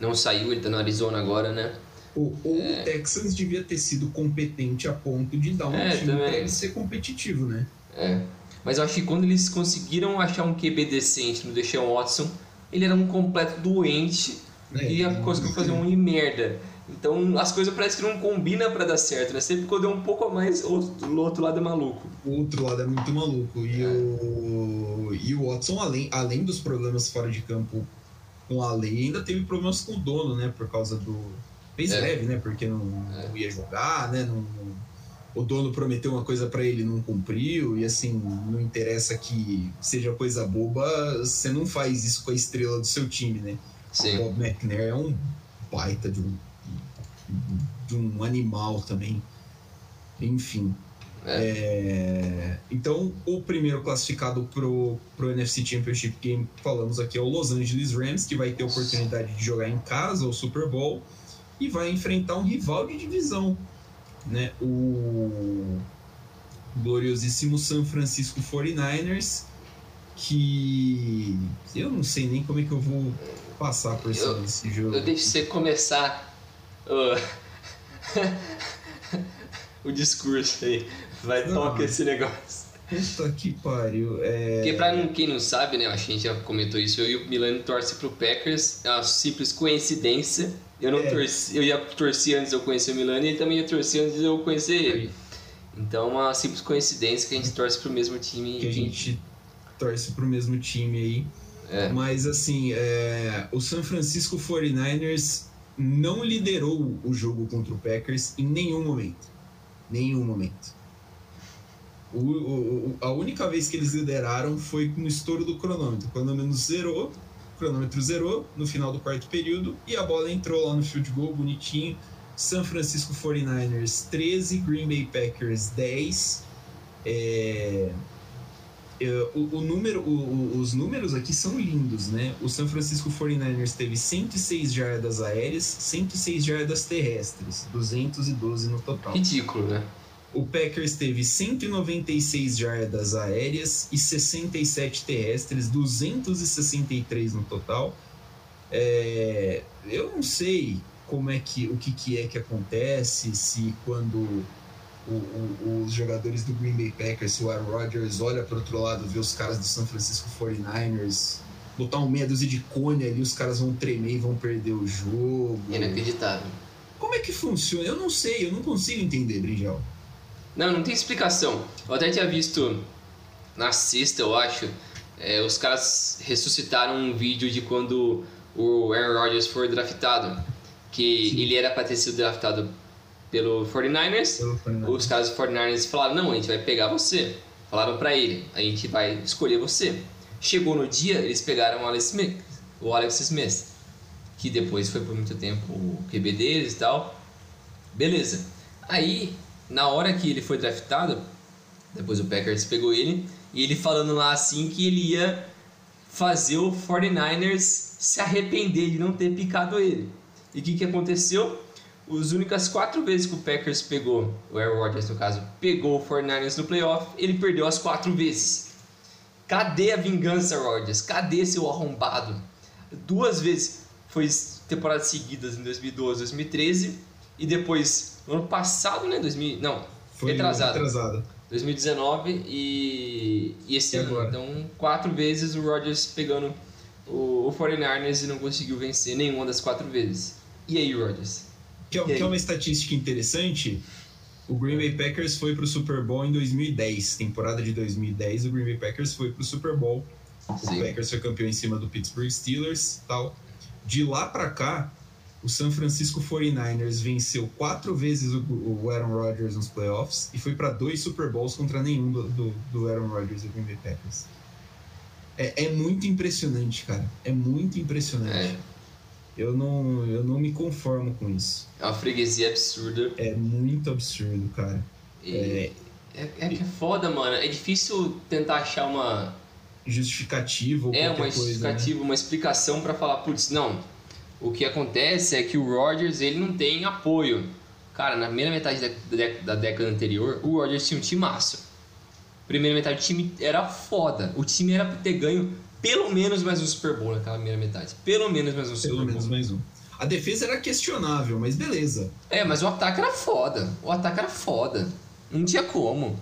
[SPEAKER 3] Não saiu, ele tá no Arizona agora, né?
[SPEAKER 2] Ou, ou é... o Texans devia ter sido competente a ponto de dar um é, time também. pra ele ser competitivo, né?
[SPEAKER 3] É. Mas eu acho que quando eles conseguiram achar um QB decente no Deshaun Watson, ele era um completo doente é, e conseguiu fazer um merda. Então as coisas parecem que não combinam para dar certo, né? Sempre quando é um pouco a mais, o outro lado é maluco.
[SPEAKER 2] O outro lado é muito maluco. E, é. o, e o Watson, além, além dos problemas fora de campo com a lei, ainda teve problemas com o dono, né? Por causa do. Fez é. leve, né? Porque não, é. não ia jogar, né? Não, não, o dono prometeu uma coisa para ele não cumpriu, e assim, não interessa que seja coisa boba, você não faz isso com a estrela do seu time, né?
[SPEAKER 3] Sim.
[SPEAKER 2] O Bob McNair é um baita de um de um animal também. Enfim. É. É, então, o primeiro classificado pro, pro NFC Championship Game, falamos aqui, é o Los Angeles Rams, que vai ter a oportunidade de jogar em casa o Super Bowl e vai enfrentar um rival de divisão, né? O gloriosíssimo San Francisco 49ers, que eu não sei nem como é que eu vou passar por eu, esse jogo.
[SPEAKER 3] Eu deixo você começar o discurso aí. Vai tocar esse negócio.
[SPEAKER 2] Puta que pariu. É...
[SPEAKER 3] Porque pra quem não sabe, né? A gente já comentou isso. Eu e o Milano torce pro Packers. É uma simples coincidência. Eu não é. torci, eu ia torcer antes de eu conhecer o Milano e ele também ia torcer antes de eu conhecer ele. Então é uma simples coincidência que a gente torce pro mesmo time.
[SPEAKER 2] Que a gente torce pro mesmo time aí.
[SPEAKER 3] É.
[SPEAKER 2] Mas assim, é... o San Francisco 49ers não liderou o jogo contra o Packers em nenhum momento. Nenhum momento. O, o, a única vez que eles lideraram foi no estouro do cronômetro. O cronômetro zerou, o cronômetro zerou no final do quarto período e a bola entrou lá no field goal bonitinho. San Francisco 49ers 13, Green Bay Packers 10. É, o, o, número, o, os números aqui são lindos, né? O San Francisco 49ers teve 106 jardas aéreas, 106 jardas terrestres, 212 no total.
[SPEAKER 3] Ridículo, né?
[SPEAKER 2] O Packers teve 196 jardas aéreas e 67 terrestres, 263 no total. É, eu não sei como é que o que, que é que acontece se quando o, o, os jogadores do Green Bay Packers, se o Aaron Rodgers olha para outro lado, vê os caras do San Francisco 49ers botar um meia dúzia de cone ali, os caras vão tremer e vão perder o jogo.
[SPEAKER 3] Inacreditável.
[SPEAKER 2] Como é que funciona? Eu não sei, eu não consigo entender, Brinjal.
[SPEAKER 3] Não, não tem explicação. Eu até tinha visto na sexta, eu acho, é, os caras ressuscitaram um vídeo de quando o Aaron Rodgers foi draftado. Que Sim. ele era para ter sido draftado pelo 49ers. pelo 49ers. Os caras do 49ers falaram: não, a gente vai pegar você. Falaram para ele: a gente vai escolher você. Chegou no dia, eles pegaram o Alex Smith, o Alex Smith, que depois foi por muito tempo o QB deles e tal. Beleza. Aí na hora que ele foi draftado, depois o Packers pegou ele, e ele falando lá assim que ele ia fazer o 49ers se arrepender de não ter picado ele. E o que, que aconteceu? As únicas quatro vezes que o Packers pegou, o Aaron Rodgers no caso, pegou o 49ers no playoff, ele perdeu as quatro vezes. Cadê a vingança, Rodgers? Cadê seu arrombado? Duas vezes foi temporadas seguidas em 2012 2013 e depois no ano passado, né? 2000, não,
[SPEAKER 2] foi retrasado. retrasado.
[SPEAKER 3] 2019 e, e esse e ano. Agora? Então, quatro vezes o Rodgers pegando o, o 49ers e não conseguiu vencer nenhuma das quatro vezes. E aí, Rodgers?
[SPEAKER 2] Que, é, que é uma estatística interessante. O Green Bay Packers foi para o Super Bowl em 2010, temporada de 2010. O Green Bay Packers foi para o Super Bowl. Sim. O Packers foi campeão em cima do Pittsburgh Steelers, tal. De lá para cá, o San Francisco 49ers venceu quatro vezes o, o Aaron Rodgers nos playoffs e foi para dois Super Bowls contra nenhum do, do, do Aaron Rodgers e Green Bay Packers. É, é, muito impressionante, cara. É muito impressionante. É. Eu, não, eu não me conformo com isso.
[SPEAKER 3] É uma freguesia absurda.
[SPEAKER 2] É muito absurdo, cara.
[SPEAKER 3] E é, é, é que é foda, mano. É difícil tentar achar uma
[SPEAKER 2] justificativa ou
[SPEAKER 3] É, uma justificativa, coisa, né? uma explicação para falar, putz, não, o que acontece é que o Rodgers ele não tem apoio. Cara, na primeira metade da, da década anterior, o Rodgers tinha um time massa. Primeira metade do time era foda. O time era pra ter ganho pelo menos mais um Super Bowl naquela primeira metade. Pelo menos mais um Super
[SPEAKER 2] Bowl. Pelo menos mais um. A defesa era questionável, mas beleza.
[SPEAKER 3] É, mas o ataque era foda. O ataque era foda. Não tinha como.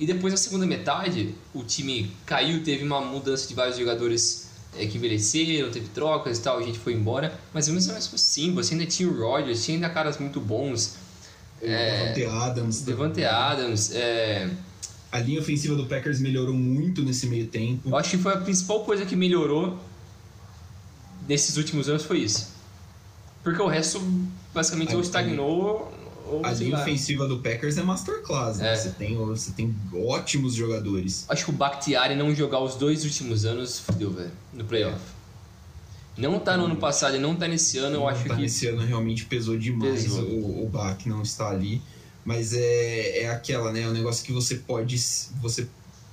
[SPEAKER 3] E depois na segunda metade, o time caiu, teve uma mudança de vários jogadores é, que envelheceram, teve trocas e tal, a gente foi embora. Mas mesmo assim, você ainda tinha o Rodgers, tinha ainda caras muito bons.
[SPEAKER 2] É, Devante Adams.
[SPEAKER 3] Devante Adams. É...
[SPEAKER 2] A linha ofensiva do Packers melhorou muito nesse meio tempo.
[SPEAKER 3] Eu acho que foi a principal coisa que melhorou nesses últimos anos foi isso. Porque o resto basicamente ou estagnou
[SPEAKER 2] a linha ofensiva do Packers é masterclass, né? É. Você, tem, você tem ótimos jogadores.
[SPEAKER 3] Acho que o Bakhtiari não jogar os dois últimos anos fudeu, velho, no playoff. É. Não tá no ano passado e não tá nesse ano, eu acho
[SPEAKER 2] tá
[SPEAKER 3] que.
[SPEAKER 2] Nesse ano realmente pesou demais pesou. o, o Bach não está ali. Mas é, é aquela, né? É um negócio que você pode. Você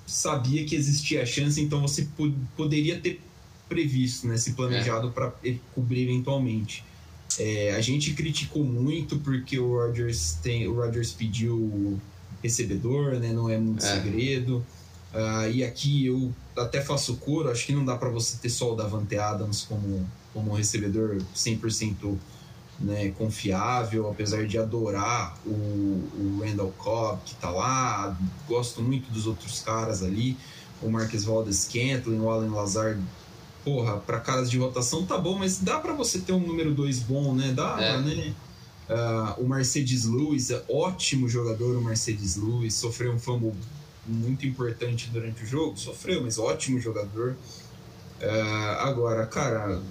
[SPEAKER 2] sabia que existia a chance, então você poderia ter previsto, né? Se planejado é. para cobrir eventualmente. É, a gente criticou muito porque o Rodgers tem, o Rodgers pediu recebedor, né? Não é muito é. segredo. Uh, e aqui eu até faço coro, acho que não dá para você ter só o Davante Adams como, como um recebedor 100% né, confiável, apesar de adorar o, o Randall Cobb que tá lá, gosto muito dos outros caras ali, o Marques Valdes Scantling, o Allen Lazard porra, para caras de rotação tá bom, mas dá para você ter um número 2 bom, né? Dá, é. né? Uh, o Mercedes Lewis, é ótimo jogador, o Mercedes Lewis, sofreu um fumble muito importante durante o jogo, sofreu, mas ótimo jogador. Uh, agora, cara,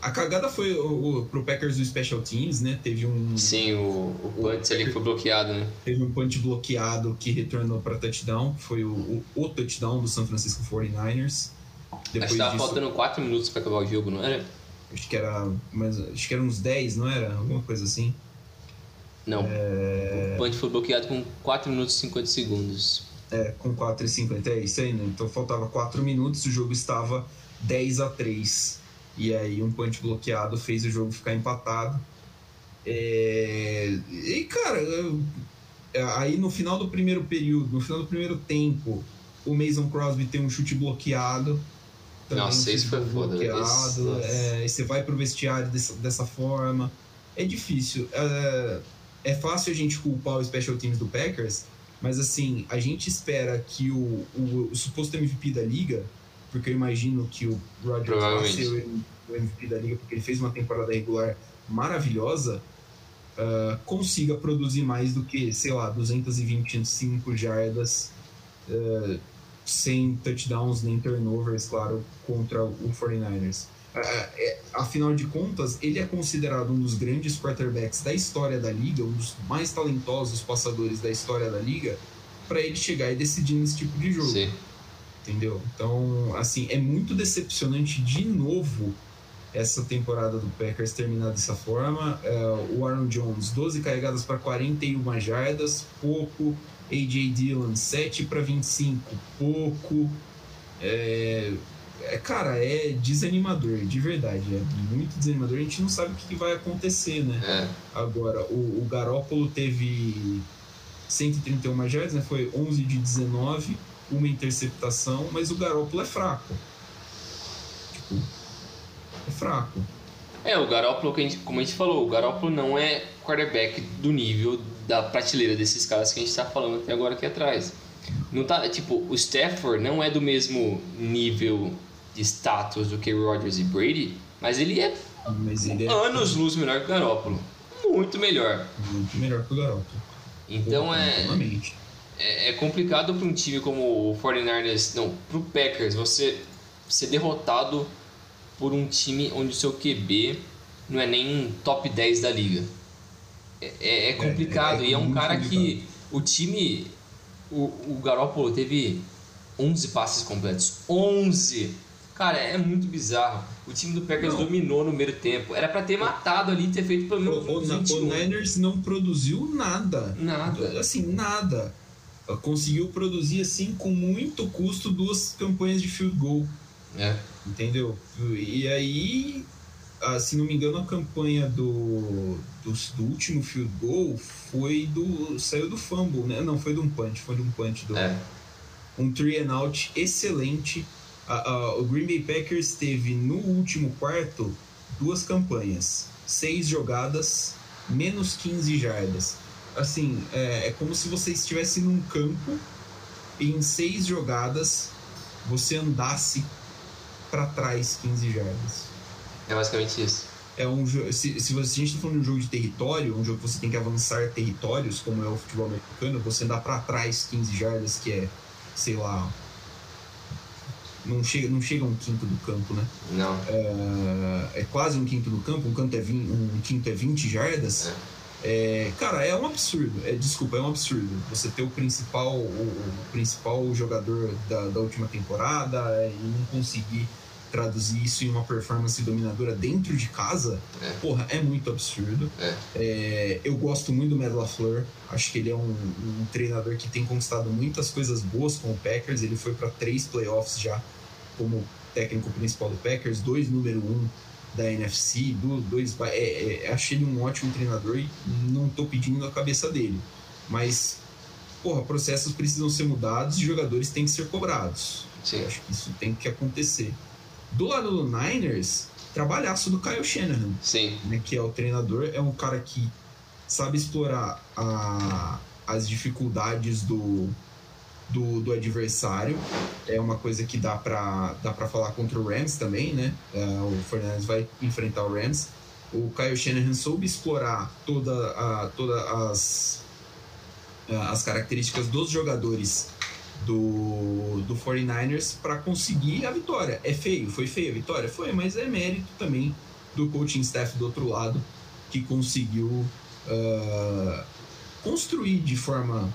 [SPEAKER 2] A cagada foi o, o, pro Packers do Special Teams, né? Teve um.
[SPEAKER 3] Sim, o, o punch ali foi bloqueado, né?
[SPEAKER 2] Teve um punch bloqueado que retornou para touchdown. Foi o, o, o, touchdown do San Francisco 49ers.
[SPEAKER 3] Depois acho que tava disso, faltando 4 minutos para acabar o jogo, não era?
[SPEAKER 2] Acho que era. Mas, acho que era uns 10, não era? Alguma coisa assim.
[SPEAKER 3] Não. É... O punch foi bloqueado com 4 minutos e 50 segundos.
[SPEAKER 2] É, com 4 e 50, é isso aí, né? Então faltava 4 minutos, o jogo estava 10 a 3 e aí um punch bloqueado fez o jogo ficar empatado. É... E cara, é, aí no final do primeiro período, no final do primeiro tempo, o Mason Crosby tem um chute bloqueado.
[SPEAKER 3] Nossa, isso foi foda.
[SPEAKER 2] Bloqueado, é, e você vai pro vestiário dessa, dessa forma. É difícil. É, é fácil a gente culpar o Special Teams do Packers, mas assim, a gente espera que o, o, o suposto MVP da liga porque eu imagino que o Rodgers vai ser o MVP da liga, porque ele fez uma temporada regular maravilhosa, uh, consiga produzir mais do que, sei lá, 225 jardas, uh, sem touchdowns nem turnovers, claro, contra o 49ers. Uh, é, afinal de contas, ele é considerado um dos grandes quarterbacks da história da liga, um dos mais talentosos passadores da história da liga, para ele chegar e decidir nesse tipo de jogo. Sim entendeu? Então, assim, é muito decepcionante de novo essa temporada do Packers terminar dessa forma. É, o Aaron Jones, 12 carregadas para 41 jardas, pouco. AJ Dillon, 7 para 25, pouco. É, é, cara, é desanimador, de verdade. É muito desanimador. A gente não sabe o que vai acontecer, né? É. Agora, o, o Garópolo teve 131 jardas, né? Foi 11 de 19 uma interceptação, mas o Garoppolo é fraco. Tipo, é fraco.
[SPEAKER 3] É, o Garoppolo, como a gente falou, o Garoppolo não é quarterback do nível da prateleira desses caras que a gente está falando até agora aqui atrás. Não tá, tipo, o Stafford não é do mesmo nível de status do que Rodgers e Brady, mas ele é, mas ele é anos luz melhor que o Garoppolo. Muito melhor.
[SPEAKER 2] Muito melhor que o Garoppolo.
[SPEAKER 3] Então é é, é complicado para um time como o 49ers, não, para o Packers, você ser derrotado por um time onde o seu QB não é nem top 10 da liga. É, é, é complicado. É, é, e é um cara complicado. que o time. O, o Garoppolo teve 11 passes completos. 11! Cara, é muito bizarro. O time do Packers não. dominou no primeiro tempo. Era para ter matado ali, ter feito pelo menos
[SPEAKER 2] o, o, o Niners não produziu nada.
[SPEAKER 3] Nada.
[SPEAKER 2] Assim, nada conseguiu produzir assim com muito custo duas campanhas de field goal.
[SPEAKER 3] É.
[SPEAKER 2] Entendeu? E aí, ah, se não me engano, a campanha do, do, do, último field goal foi do. saiu do fumble, né? Não, foi de um punch, foi de um punch do.
[SPEAKER 3] É.
[SPEAKER 2] Um three and out excelente. o Green Bay Packers teve no último quarto duas campanhas, seis jogadas, menos 15 jardas assim, é, é como se você estivesse num campo e em seis jogadas você andasse para trás 15 jardas.
[SPEAKER 3] É basicamente isso.
[SPEAKER 2] É um se, se, você, a gente está falando de um jogo de território, um jogo que você tem que avançar territórios, como é o futebol americano, você andar para trás 15 jardas, que é, sei lá, não chega, não chega um quinto do campo, né?
[SPEAKER 3] Não.
[SPEAKER 2] É, é quase um quinto do campo, um, canto é 20, um quinto é 20 jardas. É. É, cara, é um absurdo. É, desculpa, é um absurdo. Você ter o principal, o, o principal jogador da, da, última temporada e não conseguir traduzir isso em uma performance dominadora dentro de casa, é. porra, é muito absurdo.
[SPEAKER 3] É.
[SPEAKER 2] é eu gosto muito do Matt LaFleur. Acho que ele é um, um, treinador que tem conquistado muitas coisas boas com o Packers. Ele foi para três playoffs já como técnico principal do Packers, dois número um da NFC, do, dois, é, é, é, achei ele um ótimo treinador e não estou pedindo a cabeça dele. Mas, porra, processos precisam ser mudados e jogadores têm que ser cobrados.
[SPEAKER 3] Sim.
[SPEAKER 2] Eu acho que isso tem que acontecer. Do lado do Niners, trabalhaço do Kyle Shanahan.
[SPEAKER 3] Sim.
[SPEAKER 2] Né, que é o treinador, é um cara que sabe explorar a, as dificuldades do, do, do adversário. É uma coisa que dá para dá pra falar contra o Rams também, né? É, o Fernandes vai enfrentar o Rams. O Kyle Shanahan soube explorar toda a, todas as, as características dos jogadores do, do 49ers para conseguir a vitória. É feio, foi feia a vitória? Foi, mas é mérito também do coaching staff do outro lado que conseguiu uh, construir de forma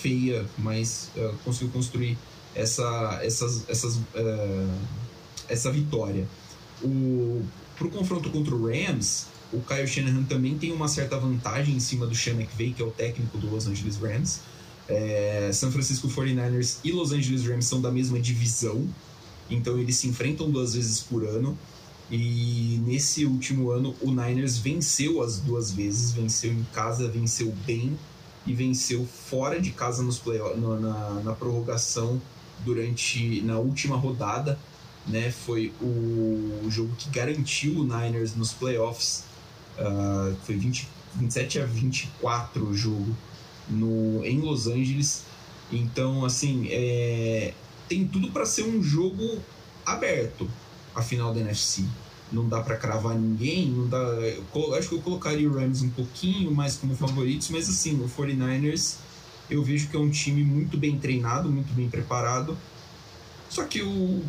[SPEAKER 2] feia, mas uh, conseguiu construir essa, essas, essas, uh, essa vitória. O, pro confronto contra o Rams, o Kyle Shanahan também tem uma certa vantagem em cima do Sean McVay, que é o técnico do Los Angeles Rams. É, San Francisco 49ers e Los Angeles Rams são da mesma divisão, então eles se enfrentam duas vezes por ano. E nesse último ano, o Niners venceu as duas vezes, venceu em casa, venceu bem e venceu fora de casa nos play na, na prorrogação durante na última rodada, né? Foi o, o jogo que garantiu o Niners nos playoffs. Uh, foi 20, 27 a 24 o jogo no, em Los Angeles. Então, assim, é, tem tudo para ser um jogo aberto a final da NFC. Não dá para cravar ninguém, não dá. Eu, acho que eu colocaria o Rams um pouquinho mais como favoritos, mas assim, o 49ers eu vejo que é um time muito bem treinado, muito bem preparado. Só que o.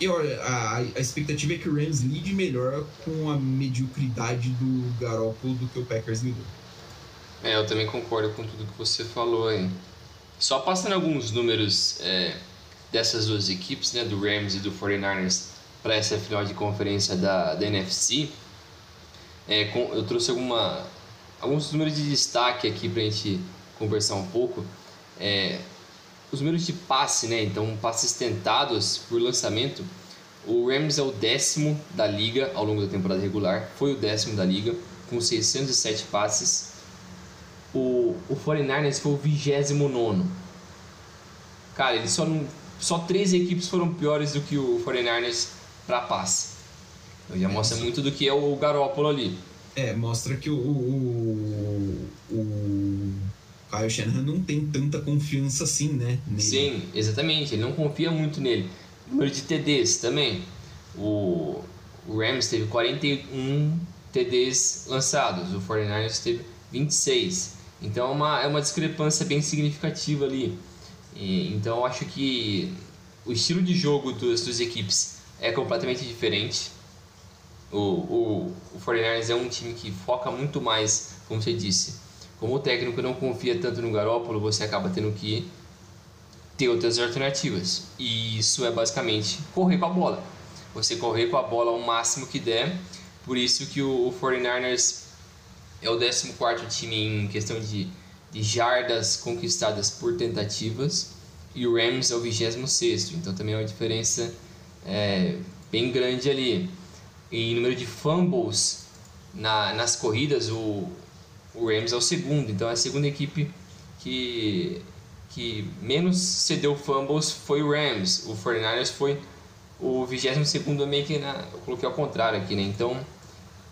[SPEAKER 2] Eu, a, a expectativa é que o Rams lide melhor com a mediocridade do Garoppolo do que o Packers lidou.
[SPEAKER 3] É, eu também concordo com tudo que você falou aí. Só passando alguns números é, dessas duas equipes, né, do Rams e do 49ers, para essa final de conferência da, da NFC, é, com, eu trouxe alguma, alguns números de destaque aqui para a gente conversar um pouco. É, os números de passe, né, então passes tentados por lançamento, o Rams é o décimo da liga ao longo da temporada regular, foi o décimo da liga, com 607 passes o, o 49ers foi o 29. Cara, ele só não, só três equipes foram piores do que o 49ers para passe. Então já mostra muito do que é o Garópolo ali.
[SPEAKER 2] É, mostra que o, o, o Kyle Shanahan não tem tanta confiança assim, né?
[SPEAKER 3] Nele. Sim, exatamente. Ele não confia muito nele. Número de TDs também. O, o Rams teve 41 TDs lançados, o 49ers teve 26. Então é uma, é uma discrepância bem significativa ali. E, então eu acho que o estilo de jogo das duas equipes é completamente diferente. O, o, o 49ers é um time que foca muito mais, como você disse. Como o técnico não confia tanto no Garópolo, você acaba tendo que ter outras alternativas. E isso é basicamente correr com a bola. Você correr com a bola ao máximo que der. Por isso que o, o 49ers é o 14 time em questão de, de jardas conquistadas por tentativas e o Rams é o 26. Então também é uma diferença é, bem grande ali. Em número de fumbles na, nas corridas, o, o Rams é o segundo. Então a segunda equipe que, que menos cedeu fumbles foi o Rams. O 49ers foi o 22 meio que na, eu coloquei ao contrário aqui, né? Então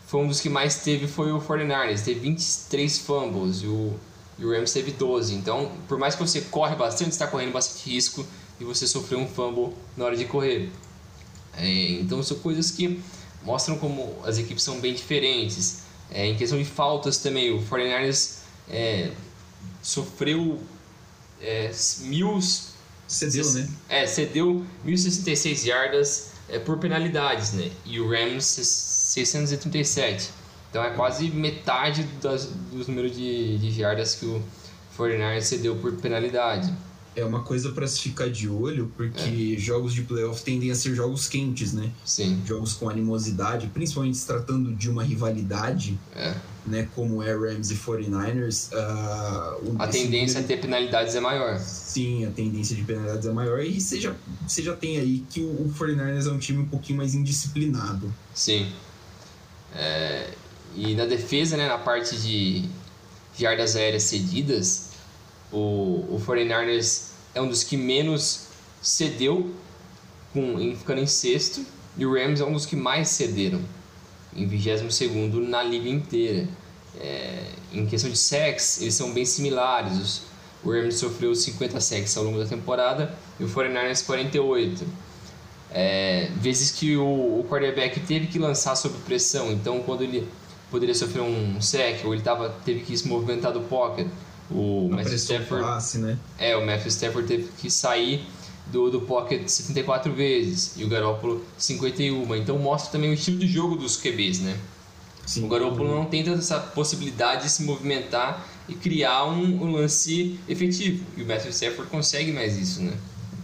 [SPEAKER 3] foi um dos que mais teve foi o 49ers, teve 23 fumbles e o, e o Rams teve 12. Então, por mais que você corre bastante, está correndo bastante risco e você sofreu um fumble na hora de correr. É, então, são coisas que mostram como as equipes são bem diferentes. É, em questão de faltas também, o 49ers é, sofreu é, mil...
[SPEAKER 2] Cedeu, né?
[SPEAKER 3] É, cedeu 1.066 yardas é, por penalidades, né? E o Rams 637. Então é quase metade das, dos números de, de jardas que o 49ers cedeu por penalidade.
[SPEAKER 2] É uma coisa para se ficar de olho, porque é. jogos de playoff tendem a ser jogos quentes, né?
[SPEAKER 3] Sim.
[SPEAKER 2] Jogos com animosidade, principalmente se tratando de uma rivalidade,
[SPEAKER 3] é.
[SPEAKER 2] né? Como é Rams e 49ers.
[SPEAKER 3] Uh, a tendência a ter penalidades é maior.
[SPEAKER 2] Sim, a tendência de penalidades é maior. E você já, você já tem aí que o, o 49ers é um time um pouquinho mais indisciplinado.
[SPEAKER 3] Sim. É, e na defesa, né, na parte de jardas aéreas cedidas, o, o 49ers é um dos que menos cedeu, com, em, ficando em sexto, e o Rams é um dos que mais cederam, em 22 na liga inteira. É, em questão de sacks, eles são bem similares. Os, o Rams sofreu 50 sacks ao longo da temporada e o 49ers 48 é, vezes que o, o quarterback teve que lançar sob pressão, então quando ele poderia sofrer um sec ou ele tava, teve que se movimentar do pocket, o Matthew Stafford,
[SPEAKER 2] passe, né?
[SPEAKER 3] é, o Matthew Stafford teve que sair do, do Pocket 74 vezes e o Garoppolo 51. Então mostra também o estilo de jogo dos QBs, né? Sim. O Garoppolo não tem tanta essa possibilidade de se movimentar e criar um, um lance efetivo. E o Matthew Stafford consegue mais isso, né?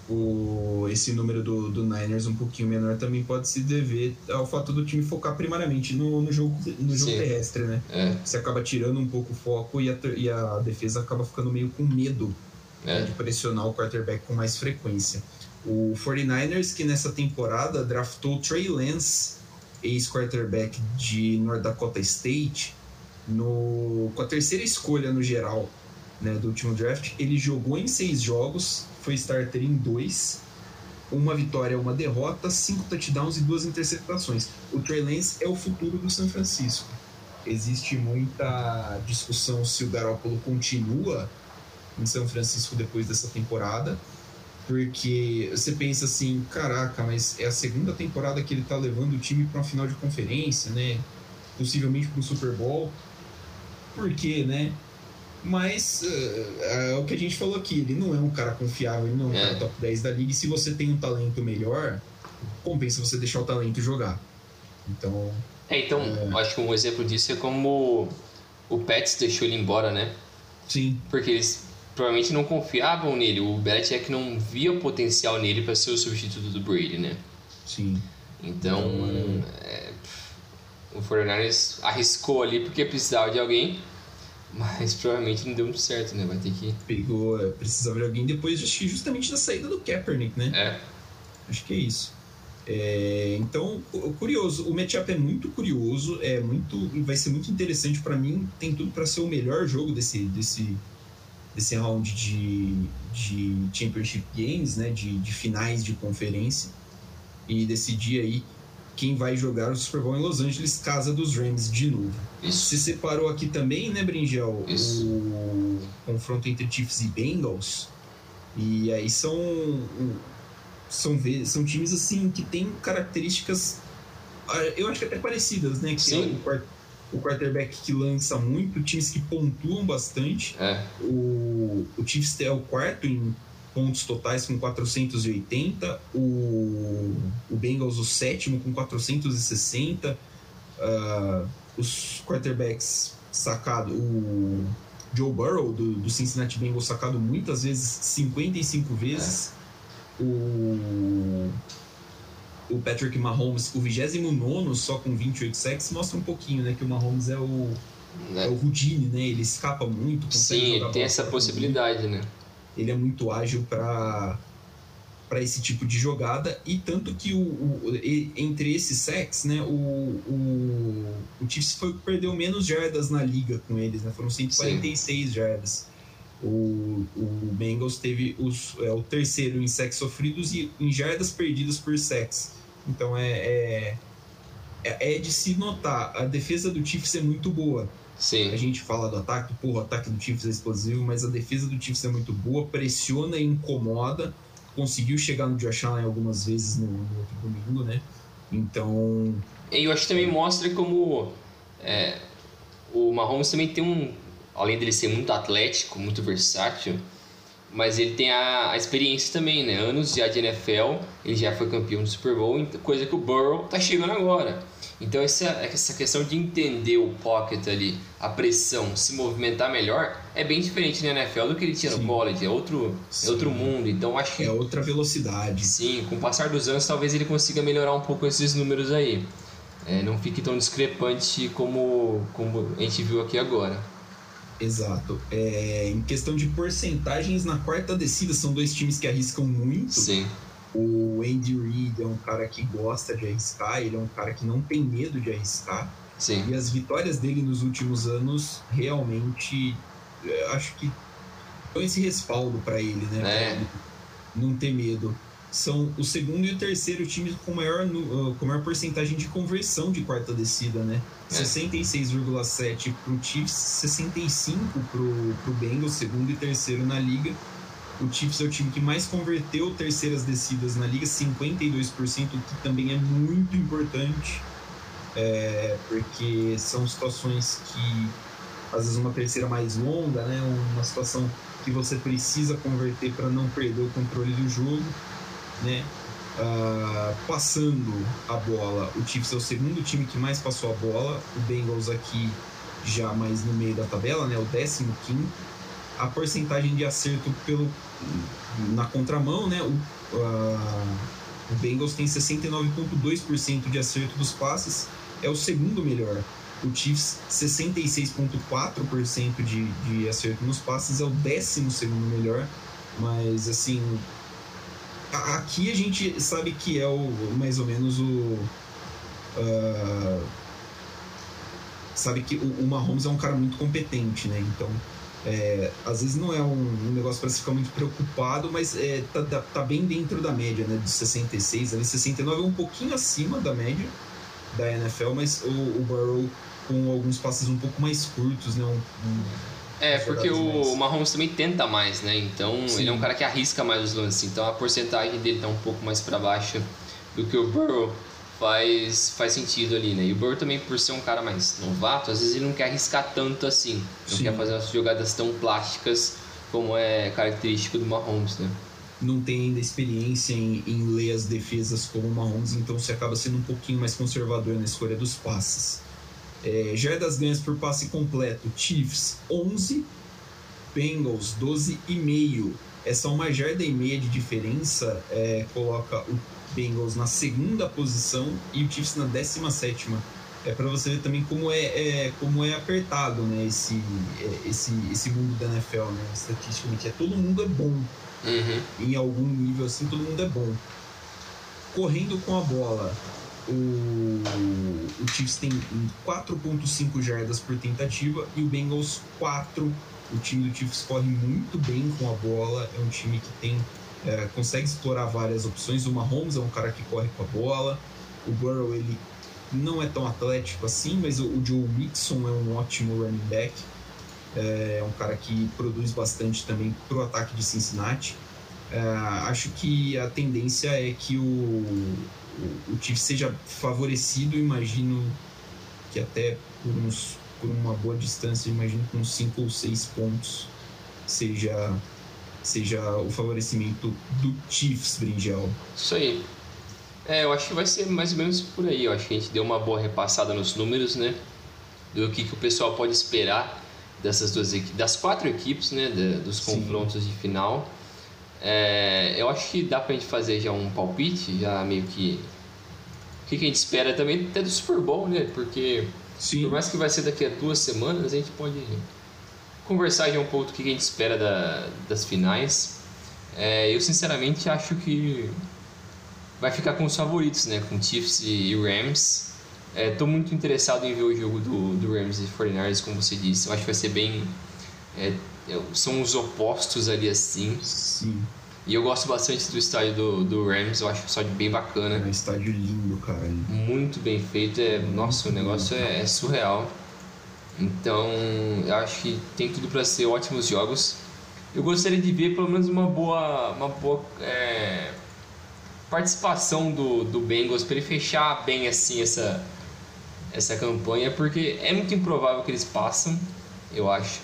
[SPEAKER 2] O, esse número do, do Niners um pouquinho menor também pode se dever ao fato do time focar primariamente no, no jogo, no jogo terrestre, né? É. Você acaba tirando um pouco o foco e a, e a defesa acaba ficando meio com medo é. né, de pressionar o quarterback com mais frequência. O 49ers, que nessa temporada draftou Trey Lance, ex-quarterback de North Dakota State, no, com a terceira escolha no geral né, do último draft, ele jogou em seis jogos, foi starter em dois, uma vitória, uma derrota, cinco touchdowns e duas interceptações. O Trey Lance é o futuro do São Francisco. Existe muita discussão se o Garoppolo continua em São Francisco depois dessa temporada, porque você pensa assim, caraca, mas é a segunda temporada que ele tá levando o time para uma final de conferência, né? Possivelmente para o Super Bowl. Por quê, né? Mas uh, é o que a gente falou aqui, ele não é um cara confiável, ele não é um é. cara top 10 da liga. E se você tem um talento melhor, compensa você deixar o talento jogar. Então.
[SPEAKER 3] É, então, é... acho que um exemplo disso é como o Pets deixou ele embora, né?
[SPEAKER 2] Sim.
[SPEAKER 3] Porque eles provavelmente não confiavam nele. O Belichick não via o potencial nele para ser o substituto do Brady, né?
[SPEAKER 2] Sim.
[SPEAKER 3] Então, é, o 49ers arriscou ali porque precisava de alguém mas provavelmente não deu muito certo, né? Vai ter que.
[SPEAKER 2] Pegou, é, precisava de alguém depois, acho que justamente da saída do Kaepernick, né?
[SPEAKER 3] É.
[SPEAKER 2] Acho que é isso. É, então, curioso. O matchup é muito curioso, é muito, vai ser muito interessante para mim. Tem tudo para ser o melhor jogo desse, desse, desse round de, de Championship Games, né? De, de finais de conferência e decidir aí quem vai jogar o Super Bowl em Los Angeles, casa dos Rams de novo. Isso. Se separou aqui também, né, Bringel? Isso. O confronto entre Chiefs e Bengals. E aí são são são times assim que têm características ah, eu acho que até parecidas, né? Que
[SPEAKER 3] Sim.
[SPEAKER 2] É o, quarterback que lança muito, times que pontuam bastante.
[SPEAKER 3] É.
[SPEAKER 2] O, o Chiefs é o quarto em pontos totais com 480, o, o Bengals o sétimo com 460, uh, ah, os quarterbacks sacado, o Joe Burrow do, do, Cincinnati Bengals sacado muitas vezes, 55 vezes, é. o o Patrick Mahomes, o 29 só com 28 sacks, mostra um pouquinho, né? Que o Mahomes é o, é. é o Houdini, né? Ele escapa muito.
[SPEAKER 3] Sim, ele tem essa possibilidade, né?
[SPEAKER 2] Ele é muito ágil para para esse tipo de jogada e tanto que o, o entre esses sacks, né, o, o, o Chiefs foi perdeu menos jardas na liga com eles, né, foram 146 Sim. jardas. O, o Bengals teve os, é, o terceiro em sacks sofridos e em jardas perdidas por sacks. Então é, é, é, de se notar, a defesa do Chiefs é muito boa.
[SPEAKER 3] Sim.
[SPEAKER 2] A gente fala do ataque, porra, o ataque do Chiefs é explosivo, mas a defesa do Chiefs é muito boa, pressiona e incomoda. Conseguiu chegar no Josh Allen algumas vezes no, no outro domingo, né? Então.
[SPEAKER 3] E eu acho que também mostra como é, o Mahomes também tem um. Além dele ser muito atlético, muito versátil, mas ele tem a, a, experiência também, né? Anos já de NFL, ele já foi campeão do Super Bowl, coisa que o Burrow tá chegando agora. Então essa, essa questão de entender o pocket ali, a pressão, se movimentar melhor, é bem diferente na NFL do que ele tinha sim. no college, é outro, é outro mundo. Então acho que
[SPEAKER 2] é outra velocidade.
[SPEAKER 3] Sim, com o passar dos anos talvez ele consiga melhorar um pouco esses números aí. É, não fique tão discrepante como, como a gente viu aqui agora.
[SPEAKER 2] Exato. É, em questão de porcentagens, na quarta descida são dois times que arriscam muito.
[SPEAKER 3] Sim.
[SPEAKER 2] O Andy Reid é um cara que gosta de arriscar, ele é um cara que não tem medo de arriscar.
[SPEAKER 3] Sim.
[SPEAKER 2] E as vitórias dele nos últimos anos realmente é, acho que dão esse respaldo para ele, né?
[SPEAKER 3] É.
[SPEAKER 2] Ele não ter medo. São o segundo e o terceiro time com maior, uh, com maior porcentagem de conversão de quarta descida, né? É. 66,7 pro Chiefs, 65 pro, pro Bengals, segundo e terceiro na liga. O Chiefs é o time que mais converteu terceiras descidas na liga, 52%, o que também é muito importante, é, porque são situações que, às vezes, uma terceira mais longa, né, uma situação que você precisa converter para não perder o controle do jogo. né? Uh, passando a bola, o Chiefs é o segundo time que mais passou a bola, o Bengals aqui já mais no meio da tabela, né? O 15 A porcentagem de acerto pelo, na contramão, né? O, uh, o Bengals tem 69,2% de acerto dos passes, é o segundo melhor. O Chiefs, 66,4% de, de acerto nos passes, é o décimo segundo melhor. Mas, assim, aqui a gente sabe que é o mais ou menos o. Uh, sabe que o, o Mahomes é um cara muito competente, né? Então, é, às vezes não é um, um negócio para se ficar muito preocupado, mas é, tá, tá, tá, bem dentro da média, né? De 66, ali 69 é um pouquinho acima da média da NFL, mas o, o Burrow com alguns passes um pouco mais curtos, né? Um, um,
[SPEAKER 3] é, porque o Mahomes também tenta mais, né? Então Sim. ele é um cara que arrisca mais os lances. Então a porcentagem dele tá um pouco mais para baixo do que o Burrow faz, faz sentido ali, né? E o Burrow também, por ser um cara mais novato, às vezes ele não quer arriscar tanto assim. Não Sim. quer fazer umas jogadas tão plásticas como é característico do Mahomes, né?
[SPEAKER 2] Não tem ainda experiência em, em ler as defesas como o Mahomes, então você acaba sendo um pouquinho mais conservador na escolha dos passes. É, jardas ganhas por passe completo, Chiefs 11, Bengals 12,5. Essa uma jarda e meia de diferença é, coloca o Bengals na segunda posição e o Chiefs na 17 é para você ver também como é, é, como é apertado né, esse, é, esse, esse mundo da NFL, né, estatisticamente. É, todo mundo é bom. Uhum. Em algum nível assim, todo mundo é bom. Correndo com a bola, o, o Chiefs tem 4.5 jardas por tentativa e o Bengals 4. O time do Chiefs corre muito bem com a bola, é um time que tem é, consegue explorar várias opções. O Mahomes é um cara que corre com a bola. O Burrow ele não é tão atlético assim, mas o, o Joe Mixon é um ótimo running back. É, é um cara que produz bastante também para o ataque de Cincinnati. É, acho que a tendência é que o, o, o seja favorecido, imagino que até por, uns, por uma boa distância, imagino com 5 ou 6 pontos seja seja o favorecimento do Chiefs, Bringel.
[SPEAKER 3] Isso aí. É, eu acho que vai ser mais ou menos por aí. Eu acho que a gente deu uma boa repassada nos números, né? Do que, que o pessoal pode esperar dessas duas equipes, das quatro equipes, né? De, dos confrontos Sim. de final. É, eu acho que dá pra gente fazer já um palpite, já meio que. O que, que a gente espera também até do Super Bowl, né? Porque Sim. por mais que vai ser daqui a duas semanas, a gente pode conversar já um pouco do que a gente espera da, das finais. É, eu sinceramente acho que vai ficar com os favoritos, né? Com Chiefs e Rams. Estou é, muito interessado em ver o jogo do, do Rams e 49ers, como você disse. Eu acho que vai ser bem. É, é, são os opostos ali assim.
[SPEAKER 2] Sim.
[SPEAKER 3] E eu gosto bastante do estádio do, do Rams, eu acho o estádio bem bacana. É
[SPEAKER 2] um estádio lindo, cara.
[SPEAKER 3] Muito bem feito. É, nossa, o negócio é, é surreal. Então, eu acho que tem tudo para ser ótimos jogos. Eu gostaria de ver pelo menos uma boa, uma boa é, participação do, do Bengals para ele fechar bem assim essa, essa campanha, porque é muito improvável que eles passem, eu acho.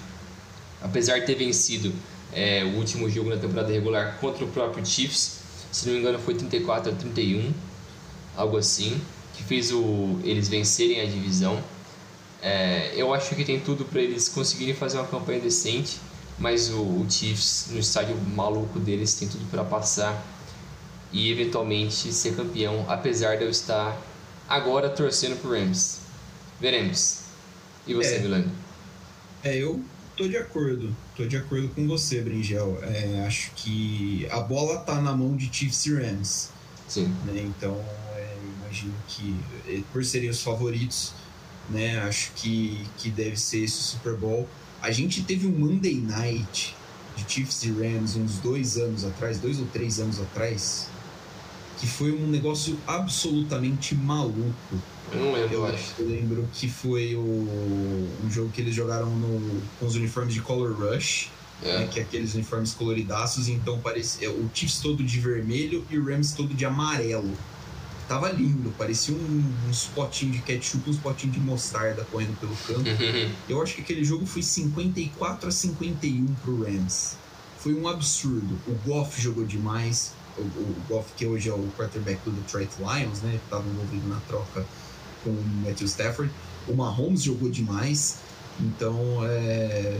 [SPEAKER 3] Apesar de ter vencido é, o último jogo na temporada regular contra o próprio Chiefs, se não me engano foi 34 a 31, algo assim, que fez o, eles vencerem a divisão. É, eu acho que tem tudo para eles conseguirem fazer uma campanha decente, mas o, o Chiefs, no estádio maluco deles, tem tudo para passar e eventualmente ser campeão, apesar de eu estar agora torcendo pro Rams. Veremos. E você, é, Milano?
[SPEAKER 2] É, eu tô de acordo. Tô de acordo com você, Bringel. É, acho que a bola tá na mão de Chiefs e Rams.
[SPEAKER 3] Sim.
[SPEAKER 2] Né? Então, é, imagino que eh, por serem os favoritos, né? Acho que, que deve ser esse Super Bowl. A gente teve um Monday Night de Chiefs e Rams uns dois anos atrás, dois ou três anos atrás, que foi um negócio absolutamente maluco.
[SPEAKER 3] Eu não lembro, eu, acho.
[SPEAKER 2] Eu lembro que foi o, um jogo que eles jogaram no, com os uniformes de Color Rush, é. Né, que é aqueles uniformes coloridaços, então parecia o Chiefs todo de vermelho e o Rams todo de amarelo. Tava lindo, parecia um, uns potinhos de ketchup, uns potinhos de mostarda correndo pelo campo. Uhum. Eu acho que aquele jogo foi 54 a 51 pro Rams. Foi um absurdo. O Goff jogou demais, o, o Goff, que hoje é o quarterback do Detroit Lions, né? Que estava envolvido na troca com o Matthew Stafford. O Mahomes jogou demais, então é,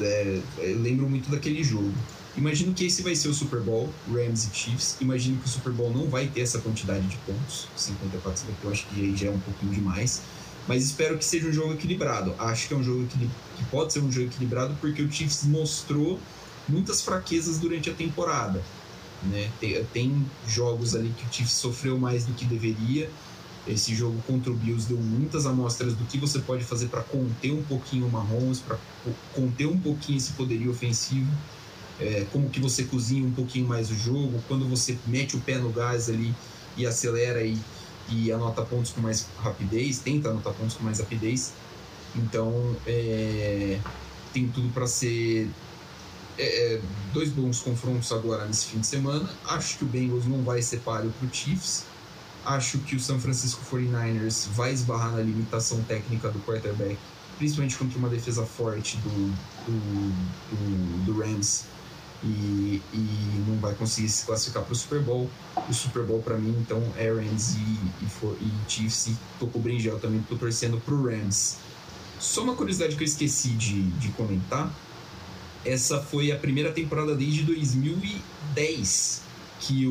[SPEAKER 2] é, lembro muito daquele jogo. Imagino que esse vai ser o Super Bowl, Rams e Chiefs. Imagino que o Super Bowl não vai ter essa quantidade de pontos, 54, eu acho que aí já é um pouquinho demais. Mas espero que seja um jogo equilibrado. Acho que é um jogo que pode ser um jogo equilibrado porque o Chiefs mostrou muitas fraquezas durante a temporada. Né? Tem, tem jogos ali que o Chiefs sofreu mais do que deveria. Esse jogo contra o Bills deu muitas amostras do que você pode fazer para conter um pouquinho o Mahomes, para conter um pouquinho esse poderio ofensivo. É, como que você cozinha um pouquinho mais o jogo, quando você mete o pé no gás ali e acelera e, e anota pontos com mais rapidez, tenta anotar pontos com mais rapidez. Então, é, tem tudo para ser é, é, dois bons confrontos agora nesse fim de semana. Acho que o Bengals não vai ser páreo para o Chiefs. Acho que o San Francisco 49ers vai esbarrar na limitação técnica do quarterback, principalmente contra uma defesa forte do, do, do, do Rams. E, e, não vai conseguir se classificar para o Super Bowl. O Super Bowl para mim, então, é Rams e, e, for, e Chiefs. E tô com o Brinjel também, tô torcendo para o Rams. Só uma curiosidade que eu esqueci de, de comentar essa foi a primeira temporada desde 2010 que o,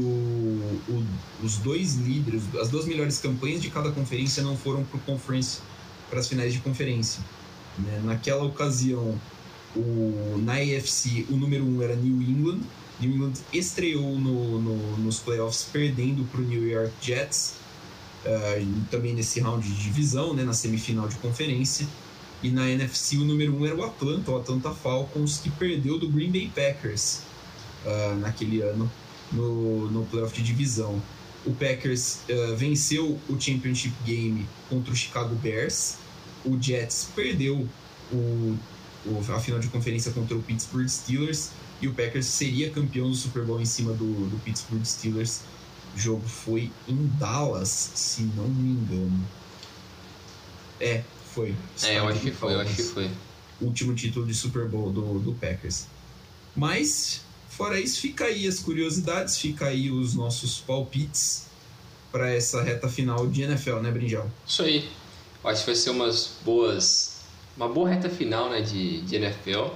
[SPEAKER 2] o, os dois líderes, as duas melhores campanhas de cada conferência não foram para as finais de conferência. Né? Naquela ocasião, o, na AFC, o número um era New England. New England estreou no, no, nos playoffs perdendo para o New York Jets, uh, também nesse round de divisão, né, na semifinal de conferência. E na NFC o número 1 um era o Atlanta, o Atlanta Falcons, que perdeu do Green Bay Packers uh, naquele ano no, no playoff de divisão. O Packers uh, venceu o Championship Game contra o Chicago Bears. O Jets perdeu o, a final de conferência contra o Pittsburgh Steelers. E o Packers seria campeão do Super Bowl em cima do, do Pittsburgh Steelers. O jogo foi em Dallas, se não me engano. É, foi.
[SPEAKER 3] É, eu acho que foi, eu acho que foi.
[SPEAKER 2] Último título de Super Bowl do, do Packers. Mas, fora isso, fica aí as curiosidades, fica aí os nossos palpites para essa reta final de NFL, né, Brinjal?
[SPEAKER 3] Isso aí. Eu acho que vai ser umas boas. Uma boa reta final né, de, de NFL.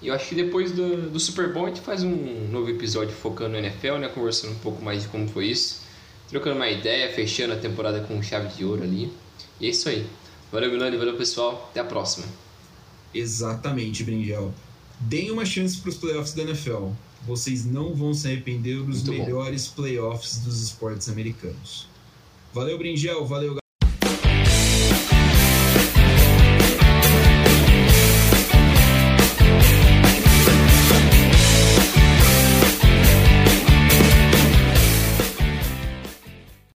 [SPEAKER 3] E eu acho que depois do, do Super Bowl a gente faz um novo episódio focando no NFL, né? Conversando um pouco mais de como foi isso. Trocando uma ideia, fechando a temporada com chave de ouro ali. E é isso aí. Valeu, Milani, valeu, pessoal. Até a próxima.
[SPEAKER 2] Exatamente, Bringel. Deem uma chance para os playoffs da NFL. Vocês não vão se arrepender dos Muito melhores bom. playoffs dos esportes americanos. Valeu, Bringel. Valeu,